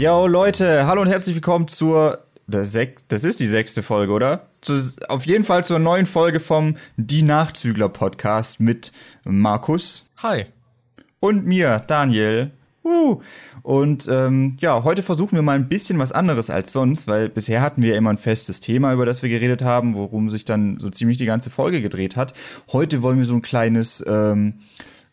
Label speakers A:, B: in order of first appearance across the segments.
A: Yo Leute, hallo und herzlich willkommen zur das, das ist die sechste Folge, oder? Zu, auf jeden Fall zur neuen Folge vom Die Nachzügler Podcast mit Markus.
B: Hi.
A: Und mir, Daniel. Uh. Und ähm, ja, heute versuchen wir mal ein bisschen was anderes als sonst, weil bisher hatten wir immer ein festes Thema, über das wir geredet haben, worum sich dann so ziemlich die ganze Folge gedreht hat. Heute wollen wir so ein kleines ähm,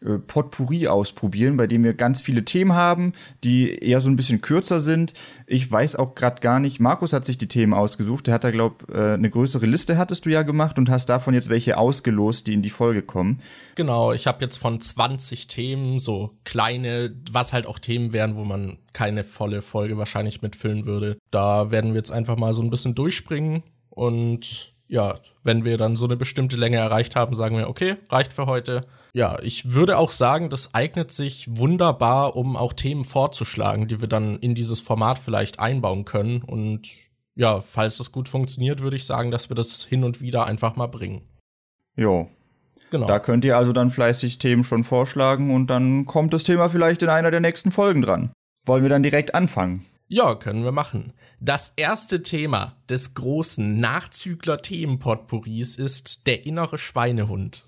A: äh, Potpourri ausprobieren, bei dem wir ganz viele Themen haben, die eher so ein bisschen kürzer sind. Ich weiß auch gerade gar nicht, Markus hat sich die Themen ausgesucht, der hat da, glaube äh, eine größere Liste hattest du ja gemacht und hast davon jetzt welche ausgelost, die in die Folge kommen.
B: Genau, ich habe jetzt von 20 Themen so kleine, was halt auch Themen wären, wo man keine volle Folge wahrscheinlich mitfüllen würde. Da werden wir jetzt einfach mal so ein bisschen durchspringen und ja, wenn wir dann so eine bestimmte Länge erreicht haben, sagen wir, okay, reicht für heute ja, ich würde auch sagen, das eignet sich wunderbar, um auch Themen vorzuschlagen, die wir dann in dieses Format vielleicht einbauen können. Und ja, falls das gut funktioniert, würde ich sagen, dass wir das hin und wieder einfach mal bringen.
A: Jo. Genau. Da könnt ihr also dann fleißig Themen schon vorschlagen und dann kommt das Thema vielleicht in einer der nächsten Folgen dran. Wollen wir dann direkt anfangen?
B: Ja, können wir machen. Das erste Thema des großen Nachzügler-Themen-Potpourris ist der innere Schweinehund.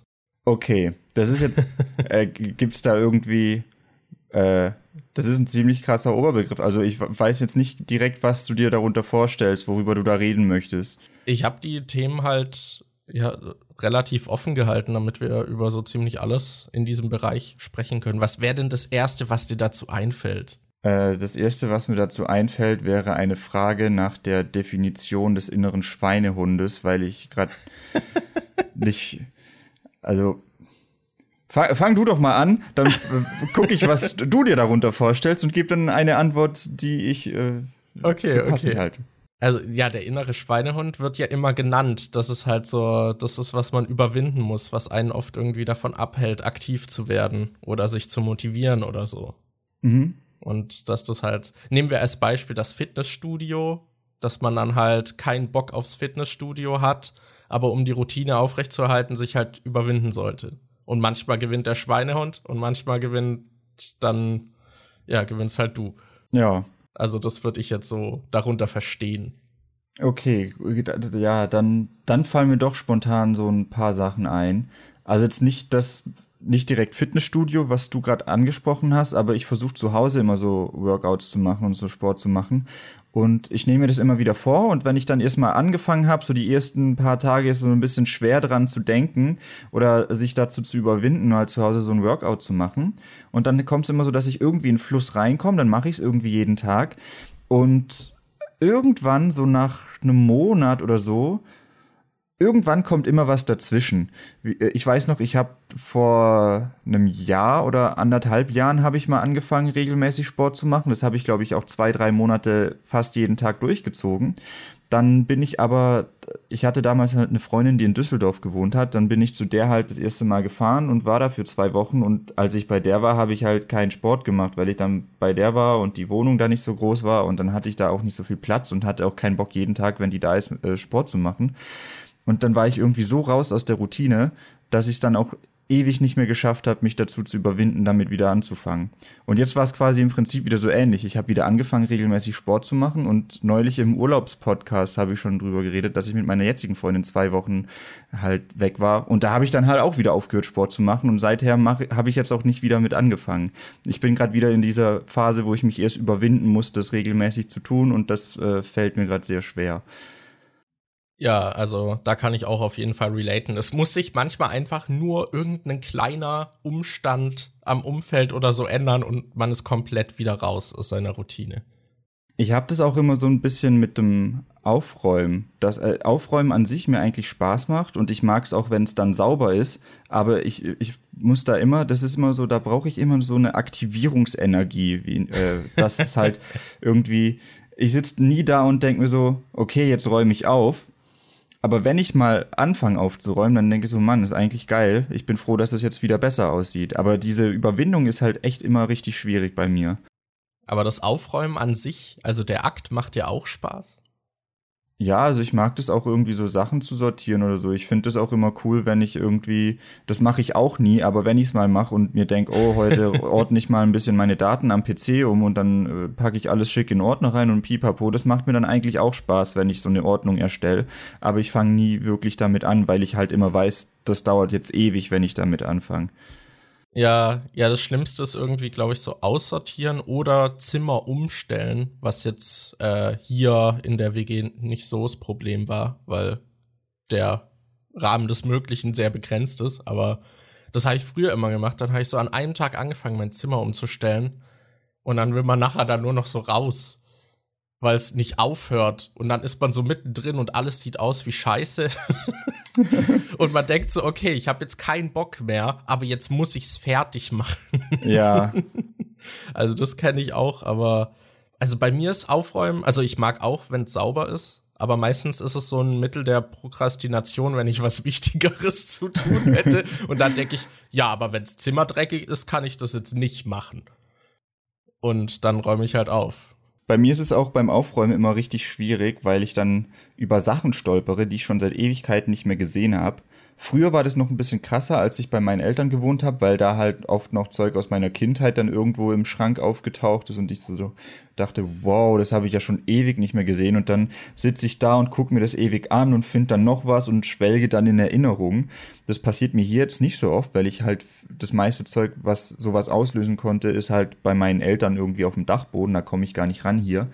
A: Okay, das ist jetzt, äh, gibt's da irgendwie, äh, das ist ein ziemlich krasser Oberbegriff. Also ich weiß jetzt nicht direkt, was du dir darunter vorstellst, worüber du da reden möchtest.
B: Ich habe die Themen halt ja relativ offen gehalten, damit wir über so ziemlich alles in diesem Bereich sprechen können. Was wäre denn das erste, was dir dazu einfällt?
A: Äh, das erste, was mir dazu einfällt, wäre eine Frage nach der Definition des inneren Schweinehundes, weil ich gerade nicht also fang, fang, du doch mal an, dann gucke ich, was du dir darunter vorstellst und gebe dann eine Antwort, die ich äh,
B: okay, okay. halte. Also ja, der innere Schweinehund wird ja immer genannt. Das ist halt so, das ist, was man überwinden muss, was einen oft irgendwie davon abhält, aktiv zu werden oder sich zu motivieren oder so. Mhm. Und dass das halt, nehmen wir als Beispiel das Fitnessstudio, dass man dann halt keinen Bock aufs Fitnessstudio hat aber um die Routine aufrechtzuerhalten, sich halt überwinden sollte. Und manchmal gewinnt der Schweinehund und manchmal gewinnt dann, ja, gewinnst halt du.
A: Ja.
B: Also das würde ich jetzt so darunter verstehen.
A: Okay, ja, dann, dann fallen mir doch spontan so ein paar Sachen ein. Also jetzt nicht das, nicht direkt Fitnessstudio, was du gerade angesprochen hast, aber ich versuche zu Hause immer so Workouts zu machen und so Sport zu machen. Und ich nehme mir das immer wieder vor und wenn ich dann erstmal angefangen habe, so die ersten paar Tage ist so ein bisschen schwer dran zu denken oder sich dazu zu überwinden, halt zu Hause so ein Workout zu machen. Und dann kommt es immer so, dass ich irgendwie in den Fluss reinkomme, dann mache ich es irgendwie jeden Tag. Und irgendwann, so nach einem Monat oder so, irgendwann kommt immer was dazwischen. Äh, ich weiß noch, ich habe vor einem Jahr oder anderthalb Jahren habe ich mal angefangen, regelmäßig Sport zu machen. Das habe ich, glaube ich, auch zwei, drei Monate fast jeden Tag durchgezogen. Dann bin ich aber, ich hatte damals halt eine Freundin, die in Düsseldorf gewohnt hat. Dann bin ich zu der halt das erste Mal gefahren und war da für zwei Wochen. Und als ich bei der war, habe ich halt keinen Sport gemacht, weil ich dann bei der war und die Wohnung da nicht so groß war. Und dann hatte ich da auch nicht so viel Platz und hatte auch keinen Bock, jeden Tag, wenn die da ist, äh, Sport zu machen. Und dann war ich irgendwie so raus aus der Routine, dass ich es dann auch ewig nicht mehr geschafft habe, mich dazu zu überwinden, damit wieder anzufangen. Und jetzt war es quasi im Prinzip wieder so ähnlich. Ich habe wieder angefangen, regelmäßig Sport zu machen und neulich im Urlaubspodcast habe ich schon drüber geredet, dass ich mit meiner jetzigen Freundin zwei Wochen halt weg war. Und da habe ich dann halt auch wieder aufgehört, Sport zu machen und seither habe ich jetzt auch nicht wieder mit angefangen. Ich bin gerade wieder in dieser Phase, wo ich mich erst überwinden muss, das regelmäßig zu tun und das äh, fällt mir gerade sehr schwer.
B: Ja, also da kann ich auch auf jeden Fall relaten. Es muss sich manchmal einfach nur irgendein kleiner Umstand am Umfeld oder so ändern und man ist komplett wieder raus aus seiner Routine.
A: Ich habe das auch immer so ein bisschen mit dem Aufräumen. Das äh, Aufräumen an sich mir eigentlich Spaß macht und ich mag es auch, wenn es dann sauber ist. Aber ich, ich muss da immer, das ist immer so, da brauche ich immer so eine Aktivierungsenergie, wie, äh, das ist halt irgendwie. Ich sitze nie da und denke mir so, okay, jetzt räume ich auf, aber wenn ich mal anfange aufzuräumen, dann denke ich so, Mann, ist eigentlich geil. Ich bin froh, dass es jetzt wieder besser aussieht. Aber diese Überwindung ist halt echt immer richtig schwierig bei mir.
B: Aber das Aufräumen an sich, also der Akt macht ja auch Spaß.
A: Ja, also ich mag das auch irgendwie so Sachen zu sortieren oder so. Ich finde das auch immer cool, wenn ich irgendwie, das mache ich auch nie, aber wenn ich es mal mache und mir denke, oh, heute ordne ich mal ein bisschen meine Daten am PC um und dann äh, packe ich alles schick in Ordner rein und pipapo, das macht mir dann eigentlich auch Spaß, wenn ich so eine Ordnung erstelle. Aber ich fange nie wirklich damit an, weil ich halt immer weiß, das dauert jetzt ewig, wenn ich damit anfange.
B: Ja, ja, das Schlimmste ist irgendwie, glaube ich, so aussortieren oder Zimmer umstellen, was jetzt äh, hier in der WG nicht so das Problem war, weil der Rahmen des Möglichen sehr begrenzt ist. Aber das habe ich früher immer gemacht. Dann habe ich so an einem Tag angefangen, mein Zimmer umzustellen. Und dann will man nachher da nur noch so raus, weil es nicht aufhört. Und dann ist man so mittendrin und alles sieht aus wie Scheiße. und man denkt so, okay, ich habe jetzt keinen Bock mehr, aber jetzt muss ich's fertig machen.
A: Ja.
B: Also das kenne ich auch, aber also bei mir ist Aufräumen, also ich mag auch, wenn es sauber ist, aber meistens ist es so ein Mittel der Prokrastination, wenn ich was Wichtigeres zu tun hätte. und dann denke ich, ja, aber wenns Zimmer dreckig ist, kann ich das jetzt nicht machen. Und dann räume ich halt auf.
A: Bei mir ist es auch beim Aufräumen immer richtig schwierig, weil ich dann über Sachen stolpere, die ich schon seit Ewigkeiten nicht mehr gesehen habe. Früher war das noch ein bisschen krasser, als ich bei meinen Eltern gewohnt habe, weil da halt oft noch Zeug aus meiner Kindheit dann irgendwo im Schrank aufgetaucht ist und ich so dachte, wow, das habe ich ja schon ewig nicht mehr gesehen. Und dann sitze ich da und gucke mir das ewig an und finde dann noch was und schwelge dann in Erinnerungen. Das passiert mir hier jetzt nicht so oft, weil ich halt das meiste Zeug, was sowas auslösen konnte, ist halt bei meinen Eltern irgendwie auf dem Dachboden. Da komme ich gar nicht ran hier.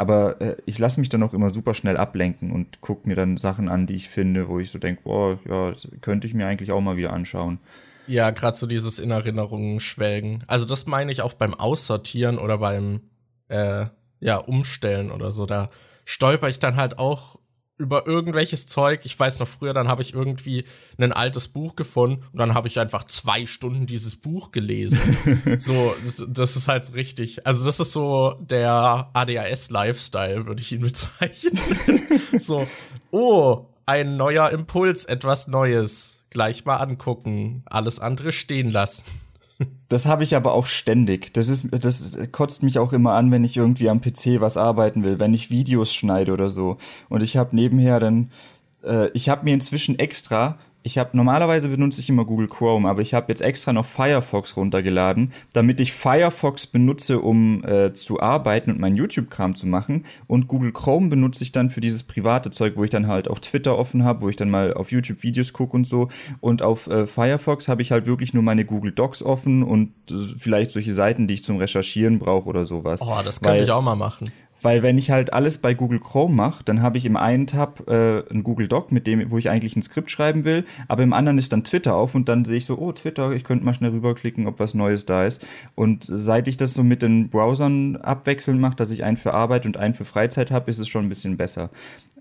A: Aber äh, ich lasse mich dann auch immer super schnell ablenken und gucke mir dann Sachen an, die ich finde, wo ich so denke, boah, ja, könnte ich mir eigentlich auch mal wieder anschauen.
B: Ja, gerade so dieses in Erinnerungen schwelgen. Also das meine ich auch beim Aussortieren oder beim äh, ja, Umstellen oder so. Da stolper ich dann halt auch über irgendwelches Zeug. Ich weiß noch früher, dann habe ich irgendwie ein altes Buch gefunden und dann habe ich einfach zwei Stunden dieses Buch gelesen. so, das, das, ist halt richtig. Also, das ist so der ADHS-Lifestyle, würde ich ihn bezeichnen. so, oh, ein neuer Impuls, etwas Neues. Gleich mal angucken, alles andere stehen lassen.
A: Das habe ich aber auch ständig. Das ist, das kotzt mich auch immer an, wenn ich irgendwie am PC was arbeiten will, wenn ich Videos schneide oder so. Und ich habe nebenher dann, äh, ich habe mir inzwischen extra ich habe normalerweise benutze ich immer Google Chrome, aber ich habe jetzt extra noch Firefox runtergeladen, damit ich Firefox benutze, um äh, zu arbeiten und meinen YouTube-Kram zu machen. Und Google Chrome benutze ich dann für dieses private Zeug, wo ich dann halt auch Twitter offen habe, wo ich dann mal auf YouTube Videos gucke und so. Und auf äh, Firefox habe ich halt wirklich nur meine Google Docs offen und äh, vielleicht solche Seiten, die ich zum Recherchieren brauche oder sowas.
B: Oh, das könnte ich auch mal machen.
A: Weil wenn ich halt alles bei Google Chrome mache, dann habe ich im einen Tab äh, ein Google Doc, mit dem, wo ich eigentlich ein Skript schreiben will, aber im anderen ist dann Twitter auf und dann sehe ich so, oh, Twitter, ich könnte mal schnell rüberklicken, ob was Neues da ist. Und seit ich das so mit den Browsern abwechselnd mache, dass ich einen für Arbeit und einen für Freizeit habe, ist es schon ein bisschen besser.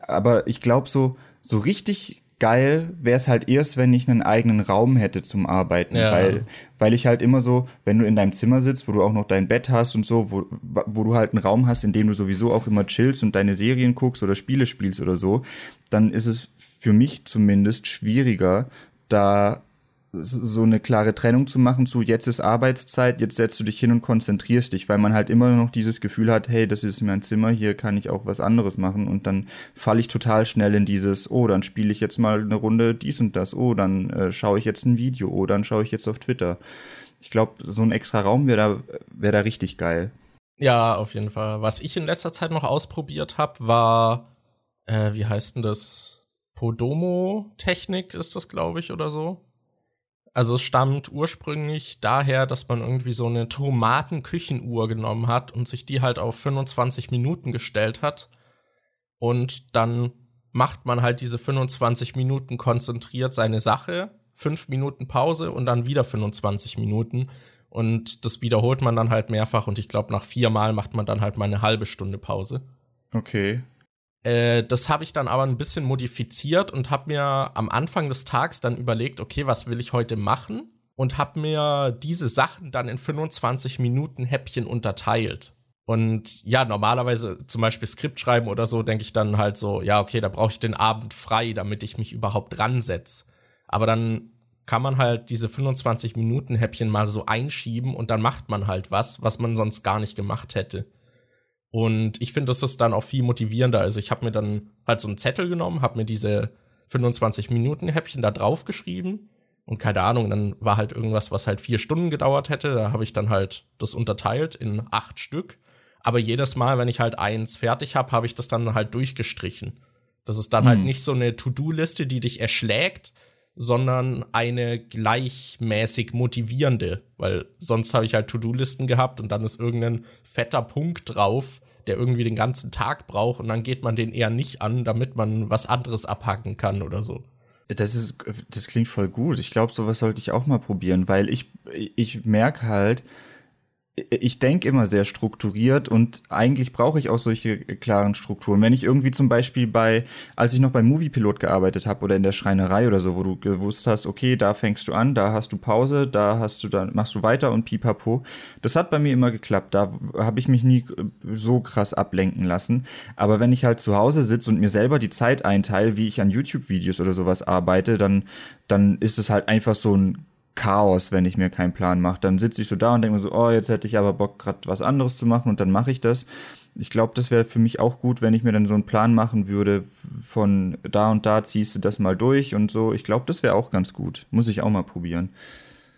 A: Aber ich glaube, so, so richtig geil wäre es halt erst, wenn ich einen eigenen Raum hätte zum Arbeiten, ja. weil, weil ich halt immer so, wenn du in deinem Zimmer sitzt, wo du auch noch dein Bett hast und so, wo, wo du halt einen Raum hast, in dem du sowieso auch immer chillst und deine Serien guckst oder Spiele spielst oder so, dann ist es für mich zumindest schwieriger, da so eine klare Trennung zu machen zu jetzt ist Arbeitszeit, jetzt setzt du dich hin und konzentrierst dich, weil man halt immer noch dieses Gefühl hat, hey, das ist mein Zimmer, hier kann ich auch was anderes machen und dann falle ich total schnell in dieses, oh, dann spiele ich jetzt mal eine Runde dies und das, oh, dann äh, schaue ich jetzt ein Video, oh, dann schaue ich jetzt auf Twitter. Ich glaube, so ein extra Raum wäre da, wär da richtig geil.
B: Ja, auf jeden Fall. Was ich in letzter Zeit noch ausprobiert habe, war, äh, wie heißt denn das? Podomo-Technik ist das, glaube ich, oder so also es stammt ursprünglich daher, dass man irgendwie so eine Tomatenküchenuhr genommen hat und sich die halt auf 25 Minuten gestellt hat. Und dann macht man halt diese 25 Minuten konzentriert seine Sache, 5 Minuten Pause und dann wieder 25 Minuten. Und das wiederholt man dann halt mehrfach und ich glaube, nach vier Mal macht man dann halt mal eine halbe Stunde Pause.
A: Okay.
B: Äh, das habe ich dann aber ein bisschen modifiziert und habe mir am Anfang des Tags dann überlegt, okay, was will ich heute machen? Und habe mir diese Sachen dann in 25 Minuten Häppchen unterteilt. Und ja, normalerweise zum Beispiel Skript schreiben oder so, denke ich dann halt so, ja, okay, da brauche ich den Abend frei, damit ich mich überhaupt dran setze. Aber dann kann man halt diese 25 Minuten Häppchen mal so einschieben und dann macht man halt was, was man sonst gar nicht gemacht hätte. Und ich finde, das ist dann auch viel motivierender. Also ich habe mir dann halt so einen Zettel genommen, habe mir diese 25 Minuten Häppchen da drauf geschrieben und keine Ahnung, dann war halt irgendwas, was halt vier Stunden gedauert hätte. Da habe ich dann halt das unterteilt in acht Stück. Aber jedes Mal, wenn ich halt eins fertig habe, habe ich das dann halt durchgestrichen. Das ist dann halt hm. halt nicht so eine To-Do-Liste, die dich erschlägt, sondern eine gleichmäßig motivierende, weil sonst habe ich halt To-Do-Listen gehabt und dann ist irgendein fetter Punkt drauf, der irgendwie den ganzen Tag braucht und dann geht man den eher nicht an, damit man was anderes abhaken kann oder so.
A: Das ist, das klingt voll gut. Ich glaube, sowas sollte ich auch mal probieren, weil ich, ich merke halt, ich denke immer sehr strukturiert und eigentlich brauche ich auch solche klaren Strukturen. Wenn ich irgendwie zum Beispiel bei, als ich noch beim Moviepilot gearbeitet habe oder in der Schreinerei oder so, wo du gewusst hast, okay, da fängst du an, da hast du Pause, da hast du dann machst du weiter und pipapo. Das hat bei mir immer geklappt. Da habe ich mich nie so krass ablenken lassen. Aber wenn ich halt zu Hause sitze und mir selber die Zeit einteile, wie ich an YouTube-Videos oder sowas arbeite, dann dann ist es halt einfach so ein Chaos, wenn ich mir keinen Plan mache. Dann sitze ich so da und denke mir so, oh, jetzt hätte ich aber Bock, gerade was anderes zu machen und dann mache ich das. Ich glaube, das wäre für mich auch gut, wenn ich mir dann so einen Plan machen würde, von da und da ziehst du das mal durch und so. Ich glaube, das wäre auch ganz gut. Muss ich auch mal probieren.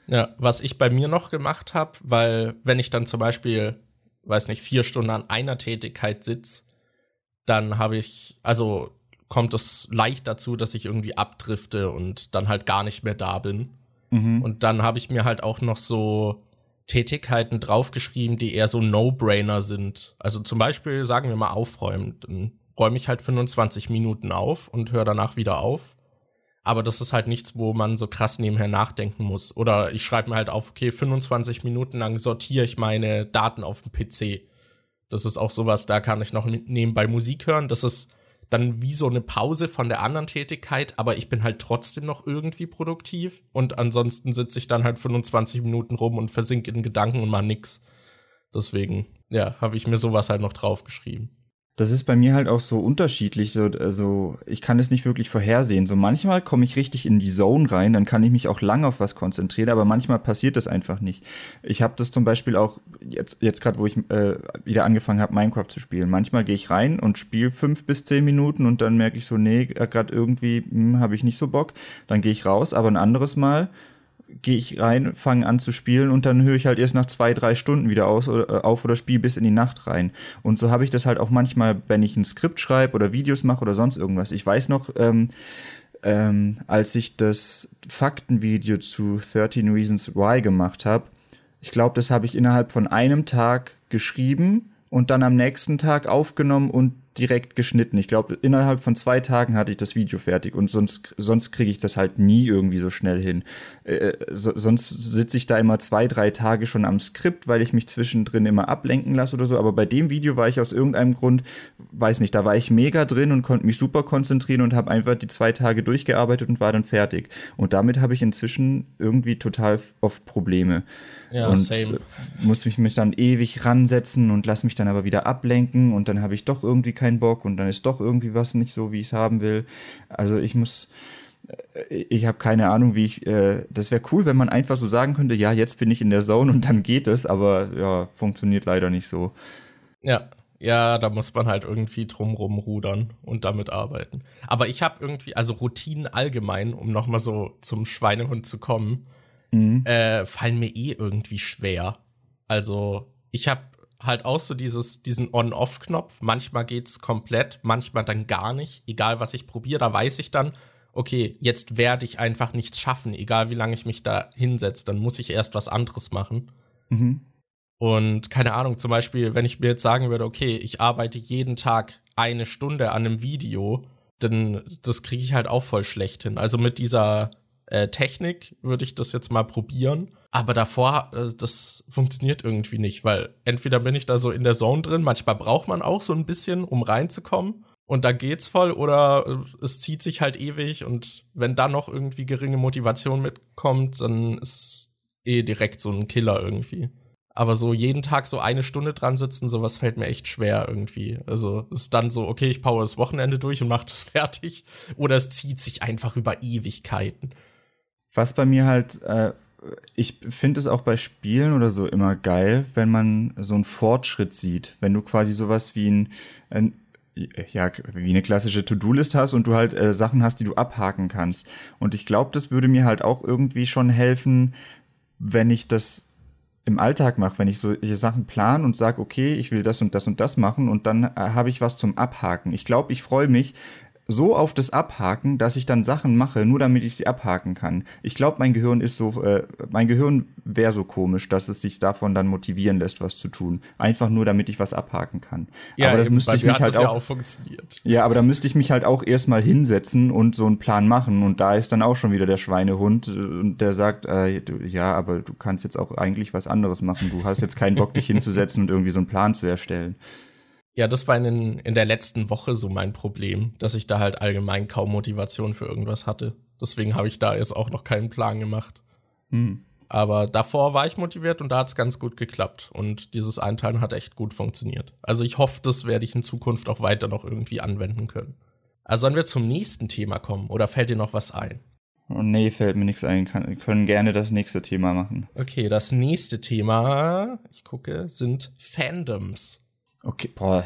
B: Ja, was ich bei mir noch gemacht habe, weil wenn ich dann zum Beispiel, weiß nicht, vier Stunden an einer Tätigkeit sitze, dann habe ich, also kommt es leicht dazu, dass ich irgendwie abdrifte und dann halt gar nicht mehr da bin. Mhm. Und dann habe ich mir halt auch noch so Tätigkeiten draufgeschrieben, die eher so No-Brainer sind. Also zum Beispiel, sagen wir mal, aufräumen. Dann räume ich halt 25 Minuten auf und höre danach wieder auf. Aber das ist halt nichts, wo man so krass nebenher nachdenken muss. Oder ich schreibe mir halt auf, okay, 25 Minuten lang sortiere ich meine Daten auf dem PC. Das ist auch sowas, da kann ich noch nebenbei Musik hören. Das ist dann wie so eine Pause von der anderen Tätigkeit, aber ich bin halt trotzdem noch irgendwie produktiv und ansonsten sitze ich dann halt 25 Minuten rum und versinke in Gedanken und mal nix. Deswegen, ja, habe ich mir sowas halt noch draufgeschrieben.
A: Das ist bei mir halt auch so unterschiedlich. So, also ich kann es nicht wirklich vorhersehen. So manchmal komme ich richtig in die Zone rein, dann kann ich mich auch lang auf was konzentrieren, aber manchmal passiert das einfach nicht. Ich habe das zum Beispiel auch jetzt, jetzt gerade, wo ich äh, wieder angefangen habe, Minecraft zu spielen. Manchmal gehe ich rein und spiele fünf bis zehn Minuten und dann merke ich so, nee, gerade irgendwie hm, habe ich nicht so Bock. Dann gehe ich raus, aber ein anderes Mal gehe ich rein, fange an zu spielen und dann höre ich halt erst nach zwei, drei Stunden wieder aus, oder, äh, auf oder spiele bis in die Nacht rein. Und so habe ich das halt auch manchmal, wenn ich ein Skript schreibe oder Videos mache oder sonst irgendwas. Ich weiß noch, ähm, ähm, als ich das Faktenvideo zu 13 Reasons Why gemacht habe, ich glaube, das habe ich innerhalb von einem Tag geschrieben und dann am nächsten Tag aufgenommen und direkt geschnitten. Ich glaube, innerhalb von zwei Tagen hatte ich das Video fertig und sonst, sonst kriege ich das halt nie irgendwie so schnell hin. Äh, so, sonst sitze ich da immer zwei, drei Tage schon am Skript, weil ich mich zwischendrin immer ablenken lasse oder so. Aber bei dem Video war ich aus irgendeinem Grund, weiß nicht, da war ich mega drin und konnte mich super konzentrieren und habe einfach die zwei Tage durchgearbeitet und war dann fertig. Und damit habe ich inzwischen irgendwie total oft Probleme. Ja, und same. muss mich, mich dann ewig ransetzen und lass mich dann aber wieder ablenken und dann habe ich doch irgendwie keinen Bock und dann ist doch irgendwie was nicht so, wie ich es haben will. Also ich muss, äh, ich habe keine Ahnung, wie ich, äh, das wäre cool, wenn man einfach so sagen könnte, ja, jetzt bin ich in der Zone und dann geht es, aber ja, funktioniert leider nicht so.
B: Ja, ja, da muss man halt irgendwie drumrum rudern und damit arbeiten. Aber ich habe irgendwie, also Routinen allgemein, um nochmal so zum Schweinehund zu kommen, mhm. äh, fallen mir eh irgendwie schwer. Also ich habe halt auch so dieses, diesen On-Off-Knopf. Manchmal geht's komplett, manchmal dann gar nicht. Egal was ich probiere, da weiß ich dann, okay, jetzt werde ich einfach nichts schaffen, egal wie lange ich mich da hinsetze, dann muss ich erst was anderes machen. Mhm. Und keine Ahnung, zum Beispiel, wenn ich mir jetzt sagen würde, okay, ich arbeite jeden Tag eine Stunde an einem Video, dann das kriege ich halt auch voll schlecht hin. Also mit dieser äh, Technik würde ich das jetzt mal probieren. Aber davor, äh, das funktioniert irgendwie nicht, weil entweder bin ich da so in der Zone drin, manchmal braucht man auch so ein bisschen, um reinzukommen. Und da geht's voll, oder äh, es zieht sich halt ewig und wenn da noch irgendwie geringe Motivation mitkommt, dann ist eh direkt so ein Killer irgendwie. Aber so jeden Tag so eine Stunde dran sitzen, sowas fällt mir echt schwer irgendwie. Also ist dann so, okay, ich power das Wochenende durch und mach das fertig. Oder es zieht sich einfach über Ewigkeiten.
A: Was bei mir halt äh, ich finde es auch bei Spielen oder so immer geil, wenn man so einen Fortschritt sieht. Wenn du quasi sowas wie ein, ein ja, wie eine klassische To-Do-List hast und du halt äh, Sachen hast, die du abhaken kannst. Und ich glaube, das würde mir halt auch irgendwie schon helfen, wenn ich das im Alltag mache, wenn ich solche Sachen plan und sage, okay, ich will das und das und das machen und dann äh, habe ich was zum Abhaken. Ich glaube, ich freue mich, so auf das Abhaken, dass ich dann Sachen mache, nur damit ich sie abhaken kann. Ich glaube, mein Gehirn ist so, äh, mein Gehirn wäre so komisch, dass es sich davon dann motivieren lässt, was zu tun. Einfach nur, damit ich was abhaken kann.
B: Ja,
A: aber
B: da müsste
A: ich mich halt auch,
B: ja auch funktioniert.
A: Ja, aber da müsste ich mich halt auch erstmal hinsetzen und so einen Plan machen. Und da ist dann auch schon wieder der Schweinehund äh, und der sagt, äh, ja, aber du kannst jetzt auch eigentlich was anderes machen. Du hast jetzt keinen Bock, dich hinzusetzen und irgendwie so einen Plan zu erstellen.
B: Ja, das war in, in der letzten Woche so mein Problem, dass ich da halt allgemein kaum Motivation für irgendwas hatte. Deswegen habe ich da jetzt auch noch keinen Plan gemacht. Hm. Aber davor war ich motiviert und da hat es ganz gut geklappt. Und dieses Einteilen hat echt gut funktioniert. Also ich hoffe, das werde ich in Zukunft auch weiter noch irgendwie anwenden können. Also sollen wir zum nächsten Thema kommen oder fällt dir noch was ein?
A: Oh, nee, fällt mir nichts ein. wir können gerne das nächste Thema machen.
B: Okay, das nächste Thema, ich gucke, sind Fandoms.
A: Okay, boah,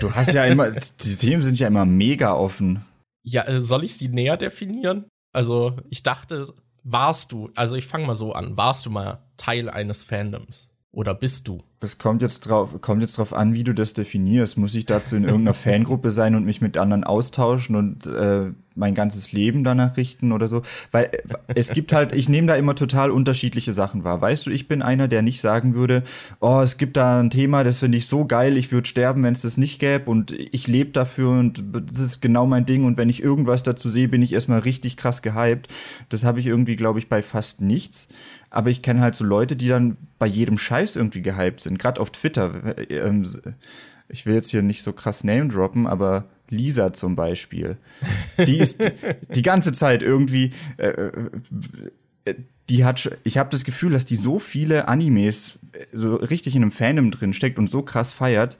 A: du hast ja immer, die Themen sind ja immer mega offen.
B: Ja, äh, soll ich sie näher definieren? Also, ich dachte, warst du, also ich fange mal so an, warst du mal Teil eines Fandoms? Oder bist du?
A: Das kommt jetzt drauf, kommt jetzt drauf an, wie du das definierst. Muss ich dazu in irgendeiner Fangruppe sein und mich mit anderen austauschen und äh, mein ganzes Leben danach richten oder so? Weil äh, es gibt halt, ich nehme da immer total unterschiedliche Sachen wahr. Weißt du, ich bin einer, der nicht sagen würde, oh, es gibt da ein Thema, das finde ich so geil, ich würde sterben, wenn es das nicht gäbe und ich lebe dafür und das ist genau mein Ding und wenn ich irgendwas dazu sehe, bin ich erstmal richtig krass gehypt. Das habe ich irgendwie, glaube ich, bei fast nichts aber ich kenne halt so Leute, die dann bei jedem Scheiß irgendwie gehypt sind, gerade auf Twitter. Ähm, ich will jetzt hier nicht so krass Name droppen, aber Lisa zum Beispiel, die ist die ganze Zeit irgendwie, äh, äh, die hat, ich habe das Gefühl, dass die so viele Animes so richtig in einem Fandom drin steckt und so krass feiert.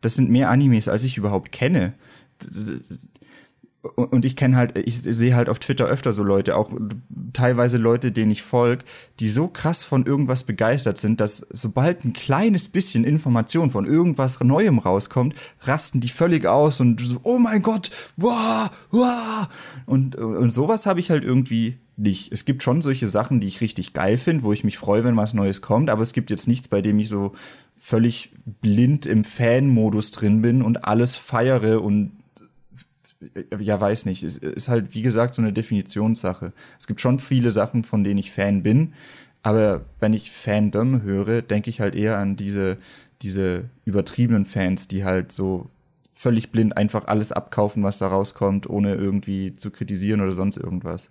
A: Das sind mehr Animes, als ich überhaupt kenne und ich kenne halt, ich sehe halt auf Twitter öfter so Leute, auch teilweise Leute, denen ich folge, die so krass von irgendwas begeistert sind, dass sobald ein kleines bisschen Information von irgendwas Neuem rauskommt, rasten die völlig aus und so, oh mein Gott, wow, wow. Und, und sowas habe ich halt irgendwie nicht. Es gibt schon solche Sachen, die ich richtig geil finde, wo ich mich freue, wenn was Neues kommt, aber es gibt jetzt nichts, bei dem ich so völlig blind im Fan-Modus drin bin und alles feiere und ja, weiß nicht. Es ist halt, wie gesagt, so eine Definitionssache. Es gibt schon viele Sachen, von denen ich Fan bin, aber wenn ich Fandom höre, denke ich halt eher an diese, diese übertriebenen Fans, die halt so völlig blind einfach alles abkaufen, was da rauskommt, ohne irgendwie zu kritisieren oder sonst irgendwas.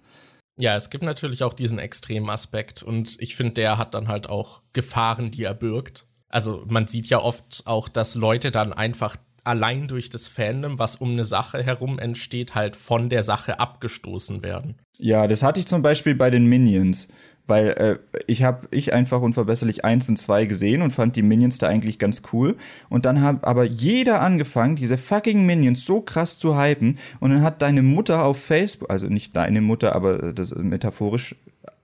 B: Ja, es gibt natürlich auch diesen extremen Aspekt und ich finde, der hat dann halt auch Gefahren, die er birgt. Also man sieht ja oft auch, dass Leute dann einfach allein durch das Fandom, was um eine Sache herum entsteht, halt von der Sache abgestoßen werden.
A: Ja, das hatte ich zum Beispiel bei den Minions. Weil äh, ich habe ich einfach unverbesserlich 1 und 2 gesehen und fand die Minions da eigentlich ganz cool. Und dann hat aber jeder angefangen, diese fucking Minions so krass zu hypen. Und dann hat deine Mutter auf Facebook, also nicht deine Mutter, aber das metaphorisch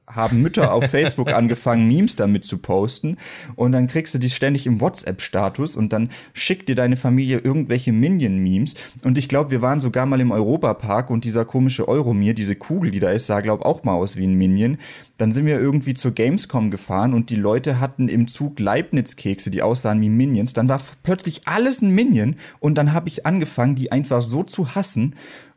A: haben Mütter auf Facebook angefangen, Memes damit zu posten. Und dann kriegst du die ständig im WhatsApp-Status und dann schickt dir deine Familie irgendwelche Minion-Memes. Und ich glaube, wir waren sogar mal im Europapark und dieser komische Euromir, diese Kugel, die da ist, sah, glaube auch mal aus wie ein Minion. Dann sind wir irgendwie zur Gamescom gefahren und die Leute hatten im Zug Leibniz-Kekse, die aussahen wie Minions. Dann war plötzlich alles ein Minion und dann habe ich angefangen, die einfach so zu hassen.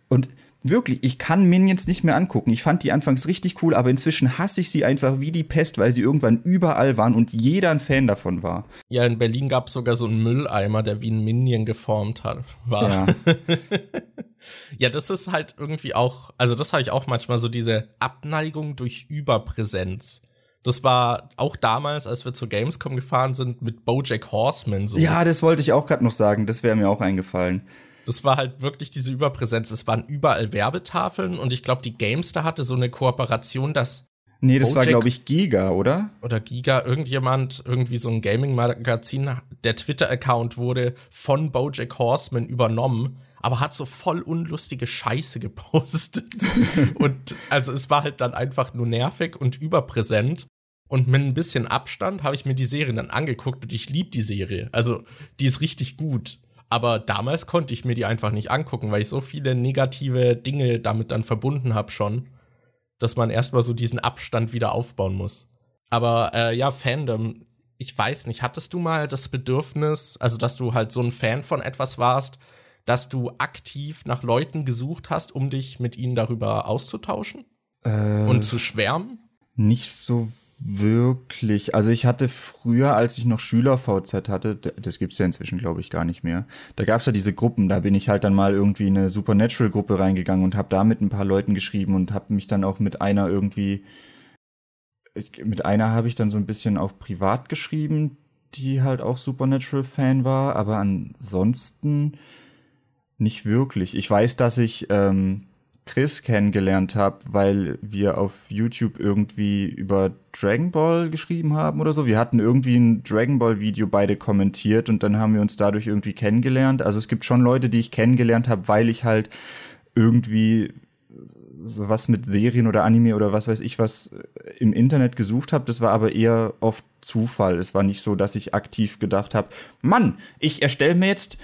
A: Und Wirklich, ich kann Minions nicht mehr angucken. Ich fand die anfangs richtig cool, aber inzwischen hasse ich sie einfach wie die Pest, weil sie irgendwann überall waren und jeder ein Fan davon war.
B: Ja, in Berlin gab es sogar so einen Mülleimer, der wie ein Minion geformt hat. War. Ja. ja, das ist halt irgendwie auch, also das habe ich auch manchmal so diese Abneigung durch Überpräsenz. Das war auch damals, als wir zur Gamescom gefahren sind, mit Bojack Horseman so.
A: Ja, das wollte ich auch gerade noch sagen. Das wäre mir auch eingefallen.
B: Das war halt wirklich diese Überpräsenz. Es waren überall Werbetafeln und ich glaube, die Gamestar hatte so eine Kooperation, dass
A: Nee, das Bojack war, glaube ich, Giga, oder?
B: Oder Giga, irgendjemand, irgendwie so ein Gaming-Magazin, der Twitter-Account wurde von Bojack Horseman übernommen, aber hat so voll unlustige Scheiße gepostet. und also es war halt dann einfach nur nervig und überpräsent. Und mit ein bisschen Abstand habe ich mir die Serie dann angeguckt und ich liebe die Serie. Also, die ist richtig gut. Aber damals konnte ich mir die einfach nicht angucken, weil ich so viele negative Dinge damit dann verbunden habe schon, dass man erstmal so diesen Abstand wieder aufbauen muss. Aber äh, ja, Fandom, ich weiß nicht, hattest du mal das Bedürfnis, also dass du halt so ein Fan von etwas warst, dass du aktiv nach Leuten gesucht hast, um dich mit ihnen darüber auszutauschen äh, und zu schwärmen?
A: Nicht so wirklich. Also ich hatte früher, als ich noch Schüler-VZ hatte, das gibt's ja inzwischen, glaube ich, gar nicht mehr. Da gab's ja diese Gruppen, da bin ich halt dann mal irgendwie in eine Supernatural-Gruppe reingegangen und habe da mit ein paar Leuten geschrieben und habe mich dann auch mit einer irgendwie, mit einer habe ich dann so ein bisschen auch privat geschrieben, die halt auch Supernatural-Fan war, aber ansonsten nicht wirklich. Ich weiß, dass ich ähm, Chris kennengelernt habe, weil wir auf YouTube irgendwie über Dragon Ball geschrieben haben oder so. Wir hatten irgendwie ein Dragon Ball Video beide kommentiert und dann haben wir uns dadurch irgendwie kennengelernt. Also es gibt schon Leute, die ich kennengelernt habe, weil ich halt irgendwie was mit Serien oder Anime oder was weiß ich was im Internet gesucht habe. Das war aber eher oft Zufall. Es war nicht so, dass ich aktiv gedacht habe, Mann, ich erstelle mir jetzt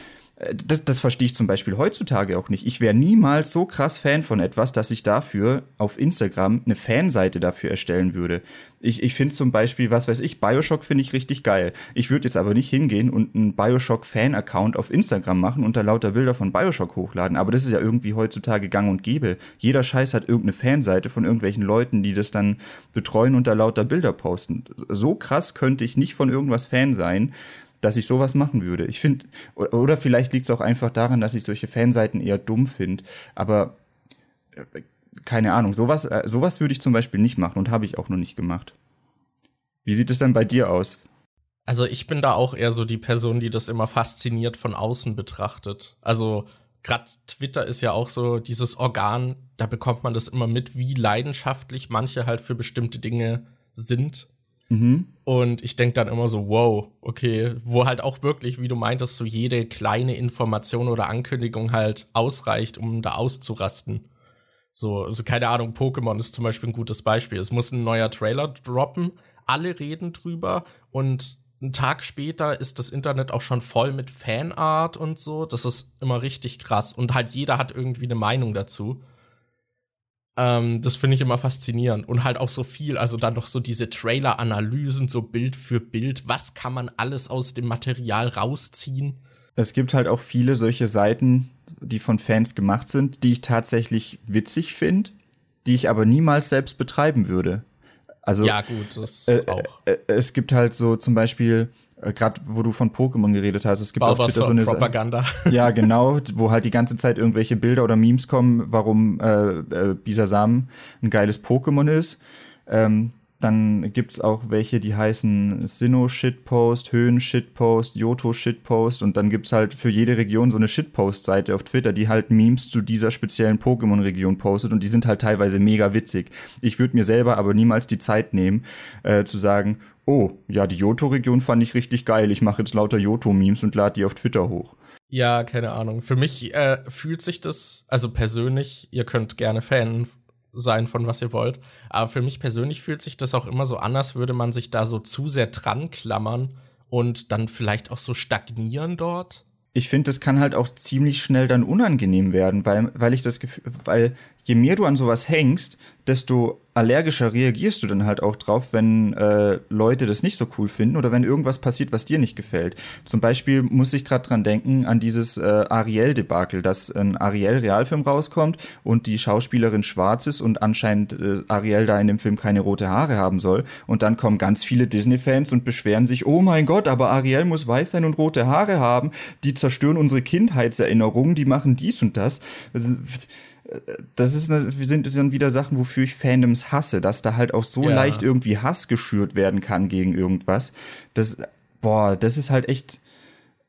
A: das, das verstehe ich zum Beispiel heutzutage auch nicht. Ich wäre niemals so krass Fan von etwas, dass ich dafür auf Instagram eine Fanseite dafür erstellen würde. Ich, ich finde zum Beispiel, was weiß ich, Bioshock finde ich richtig geil. Ich würde jetzt aber nicht hingehen und einen Bioshock-Fan-Account auf Instagram machen und da lauter Bilder von Bioshock hochladen. Aber das ist ja irgendwie heutzutage gang und gäbe. Jeder Scheiß hat irgendeine Fanseite von irgendwelchen Leuten, die das dann betreuen und da lauter Bilder posten. So krass könnte ich nicht von irgendwas Fan sein dass ich sowas machen würde. Ich finde, oder vielleicht liegt es auch einfach daran, dass ich solche Fanseiten eher dumm finde. Aber äh, keine Ahnung, sowas, äh, sowas würde ich zum Beispiel nicht machen und habe ich auch noch nicht gemacht. Wie sieht es denn bei dir aus?
B: Also ich bin da auch eher so die Person, die das immer fasziniert von außen betrachtet. Also gerade Twitter ist ja auch so dieses Organ, da bekommt man das immer mit, wie leidenschaftlich manche halt für bestimmte Dinge sind Mhm. Und ich denke dann immer so, wow, okay, wo halt auch wirklich, wie du meintest, so jede kleine Information oder Ankündigung halt ausreicht, um da auszurasten. So, also keine Ahnung, Pokémon ist zum Beispiel ein gutes Beispiel. Es muss ein neuer Trailer droppen, alle reden drüber und einen Tag später ist das Internet auch schon voll mit Fanart und so. Das ist immer richtig krass. Und halt jeder hat irgendwie eine Meinung dazu. Ähm, das finde ich immer faszinierend. Und halt auch so viel, also dann noch so diese Trailer-Analysen, so Bild für Bild. Was kann man alles aus dem Material rausziehen?
A: Es gibt halt auch viele solche Seiten, die von Fans gemacht sind, die ich tatsächlich witzig finde, die ich aber niemals selbst betreiben würde. Also,
B: ja, gut, das
A: äh, auch. Äh, es gibt halt so zum Beispiel äh, gerade wo du von Pokémon geredet hast, es gibt
B: auf Twitter so eine Propaganda.
A: Ja, genau, wo halt die ganze Zeit irgendwelche Bilder oder Memes kommen, warum äh, äh, Bisasam ein geiles Pokémon ist. Ähm, dann gibt's auch welche, die heißen Sinnoh-Shitpost, Höhen-Shitpost, Yoto-Shitpost und dann gibt's halt für jede Region so eine Shitpost-Seite auf Twitter, die halt Memes zu dieser speziellen Pokémon-Region postet und die sind halt teilweise mega witzig. Ich würde mir selber aber niemals die Zeit nehmen, äh, zu sagen, oh, ja, die Yoto-Region fand ich richtig geil, ich mache jetzt lauter Yoto-Memes und lade die auf Twitter hoch.
B: Ja, keine Ahnung. Für mich äh, fühlt sich das, also persönlich, ihr könnt gerne Fan sein von was ihr wollt. Aber für mich persönlich fühlt sich das auch immer so an, als würde man sich da so zu sehr dran klammern und dann vielleicht auch so stagnieren dort.
A: Ich finde, das kann halt auch ziemlich schnell dann unangenehm werden, weil, weil ich das Gefühl, weil je mehr du an sowas hängst, desto allergischer reagierst du dann halt auch drauf, wenn äh, Leute das nicht so cool finden oder wenn irgendwas passiert, was dir nicht gefällt. Zum Beispiel muss ich gerade dran denken an dieses äh, Ariel-Debakel, dass ein Ariel-Realfilm rauskommt und die Schauspielerin schwarz ist und anscheinend äh, Ariel da in dem Film keine rote Haare haben soll. Und dann kommen ganz viele Disney-Fans und beschweren sich, oh mein Gott, aber Ariel muss weiß sein und rote Haare haben. Die zerstören unsere Kindheitserinnerungen, die machen dies und das. Also, das ist, sind dann wieder Sachen, wofür ich Fandoms hasse, dass da halt auch so ja. leicht irgendwie Hass geschürt werden kann gegen irgendwas. Das, boah, das ist halt echt,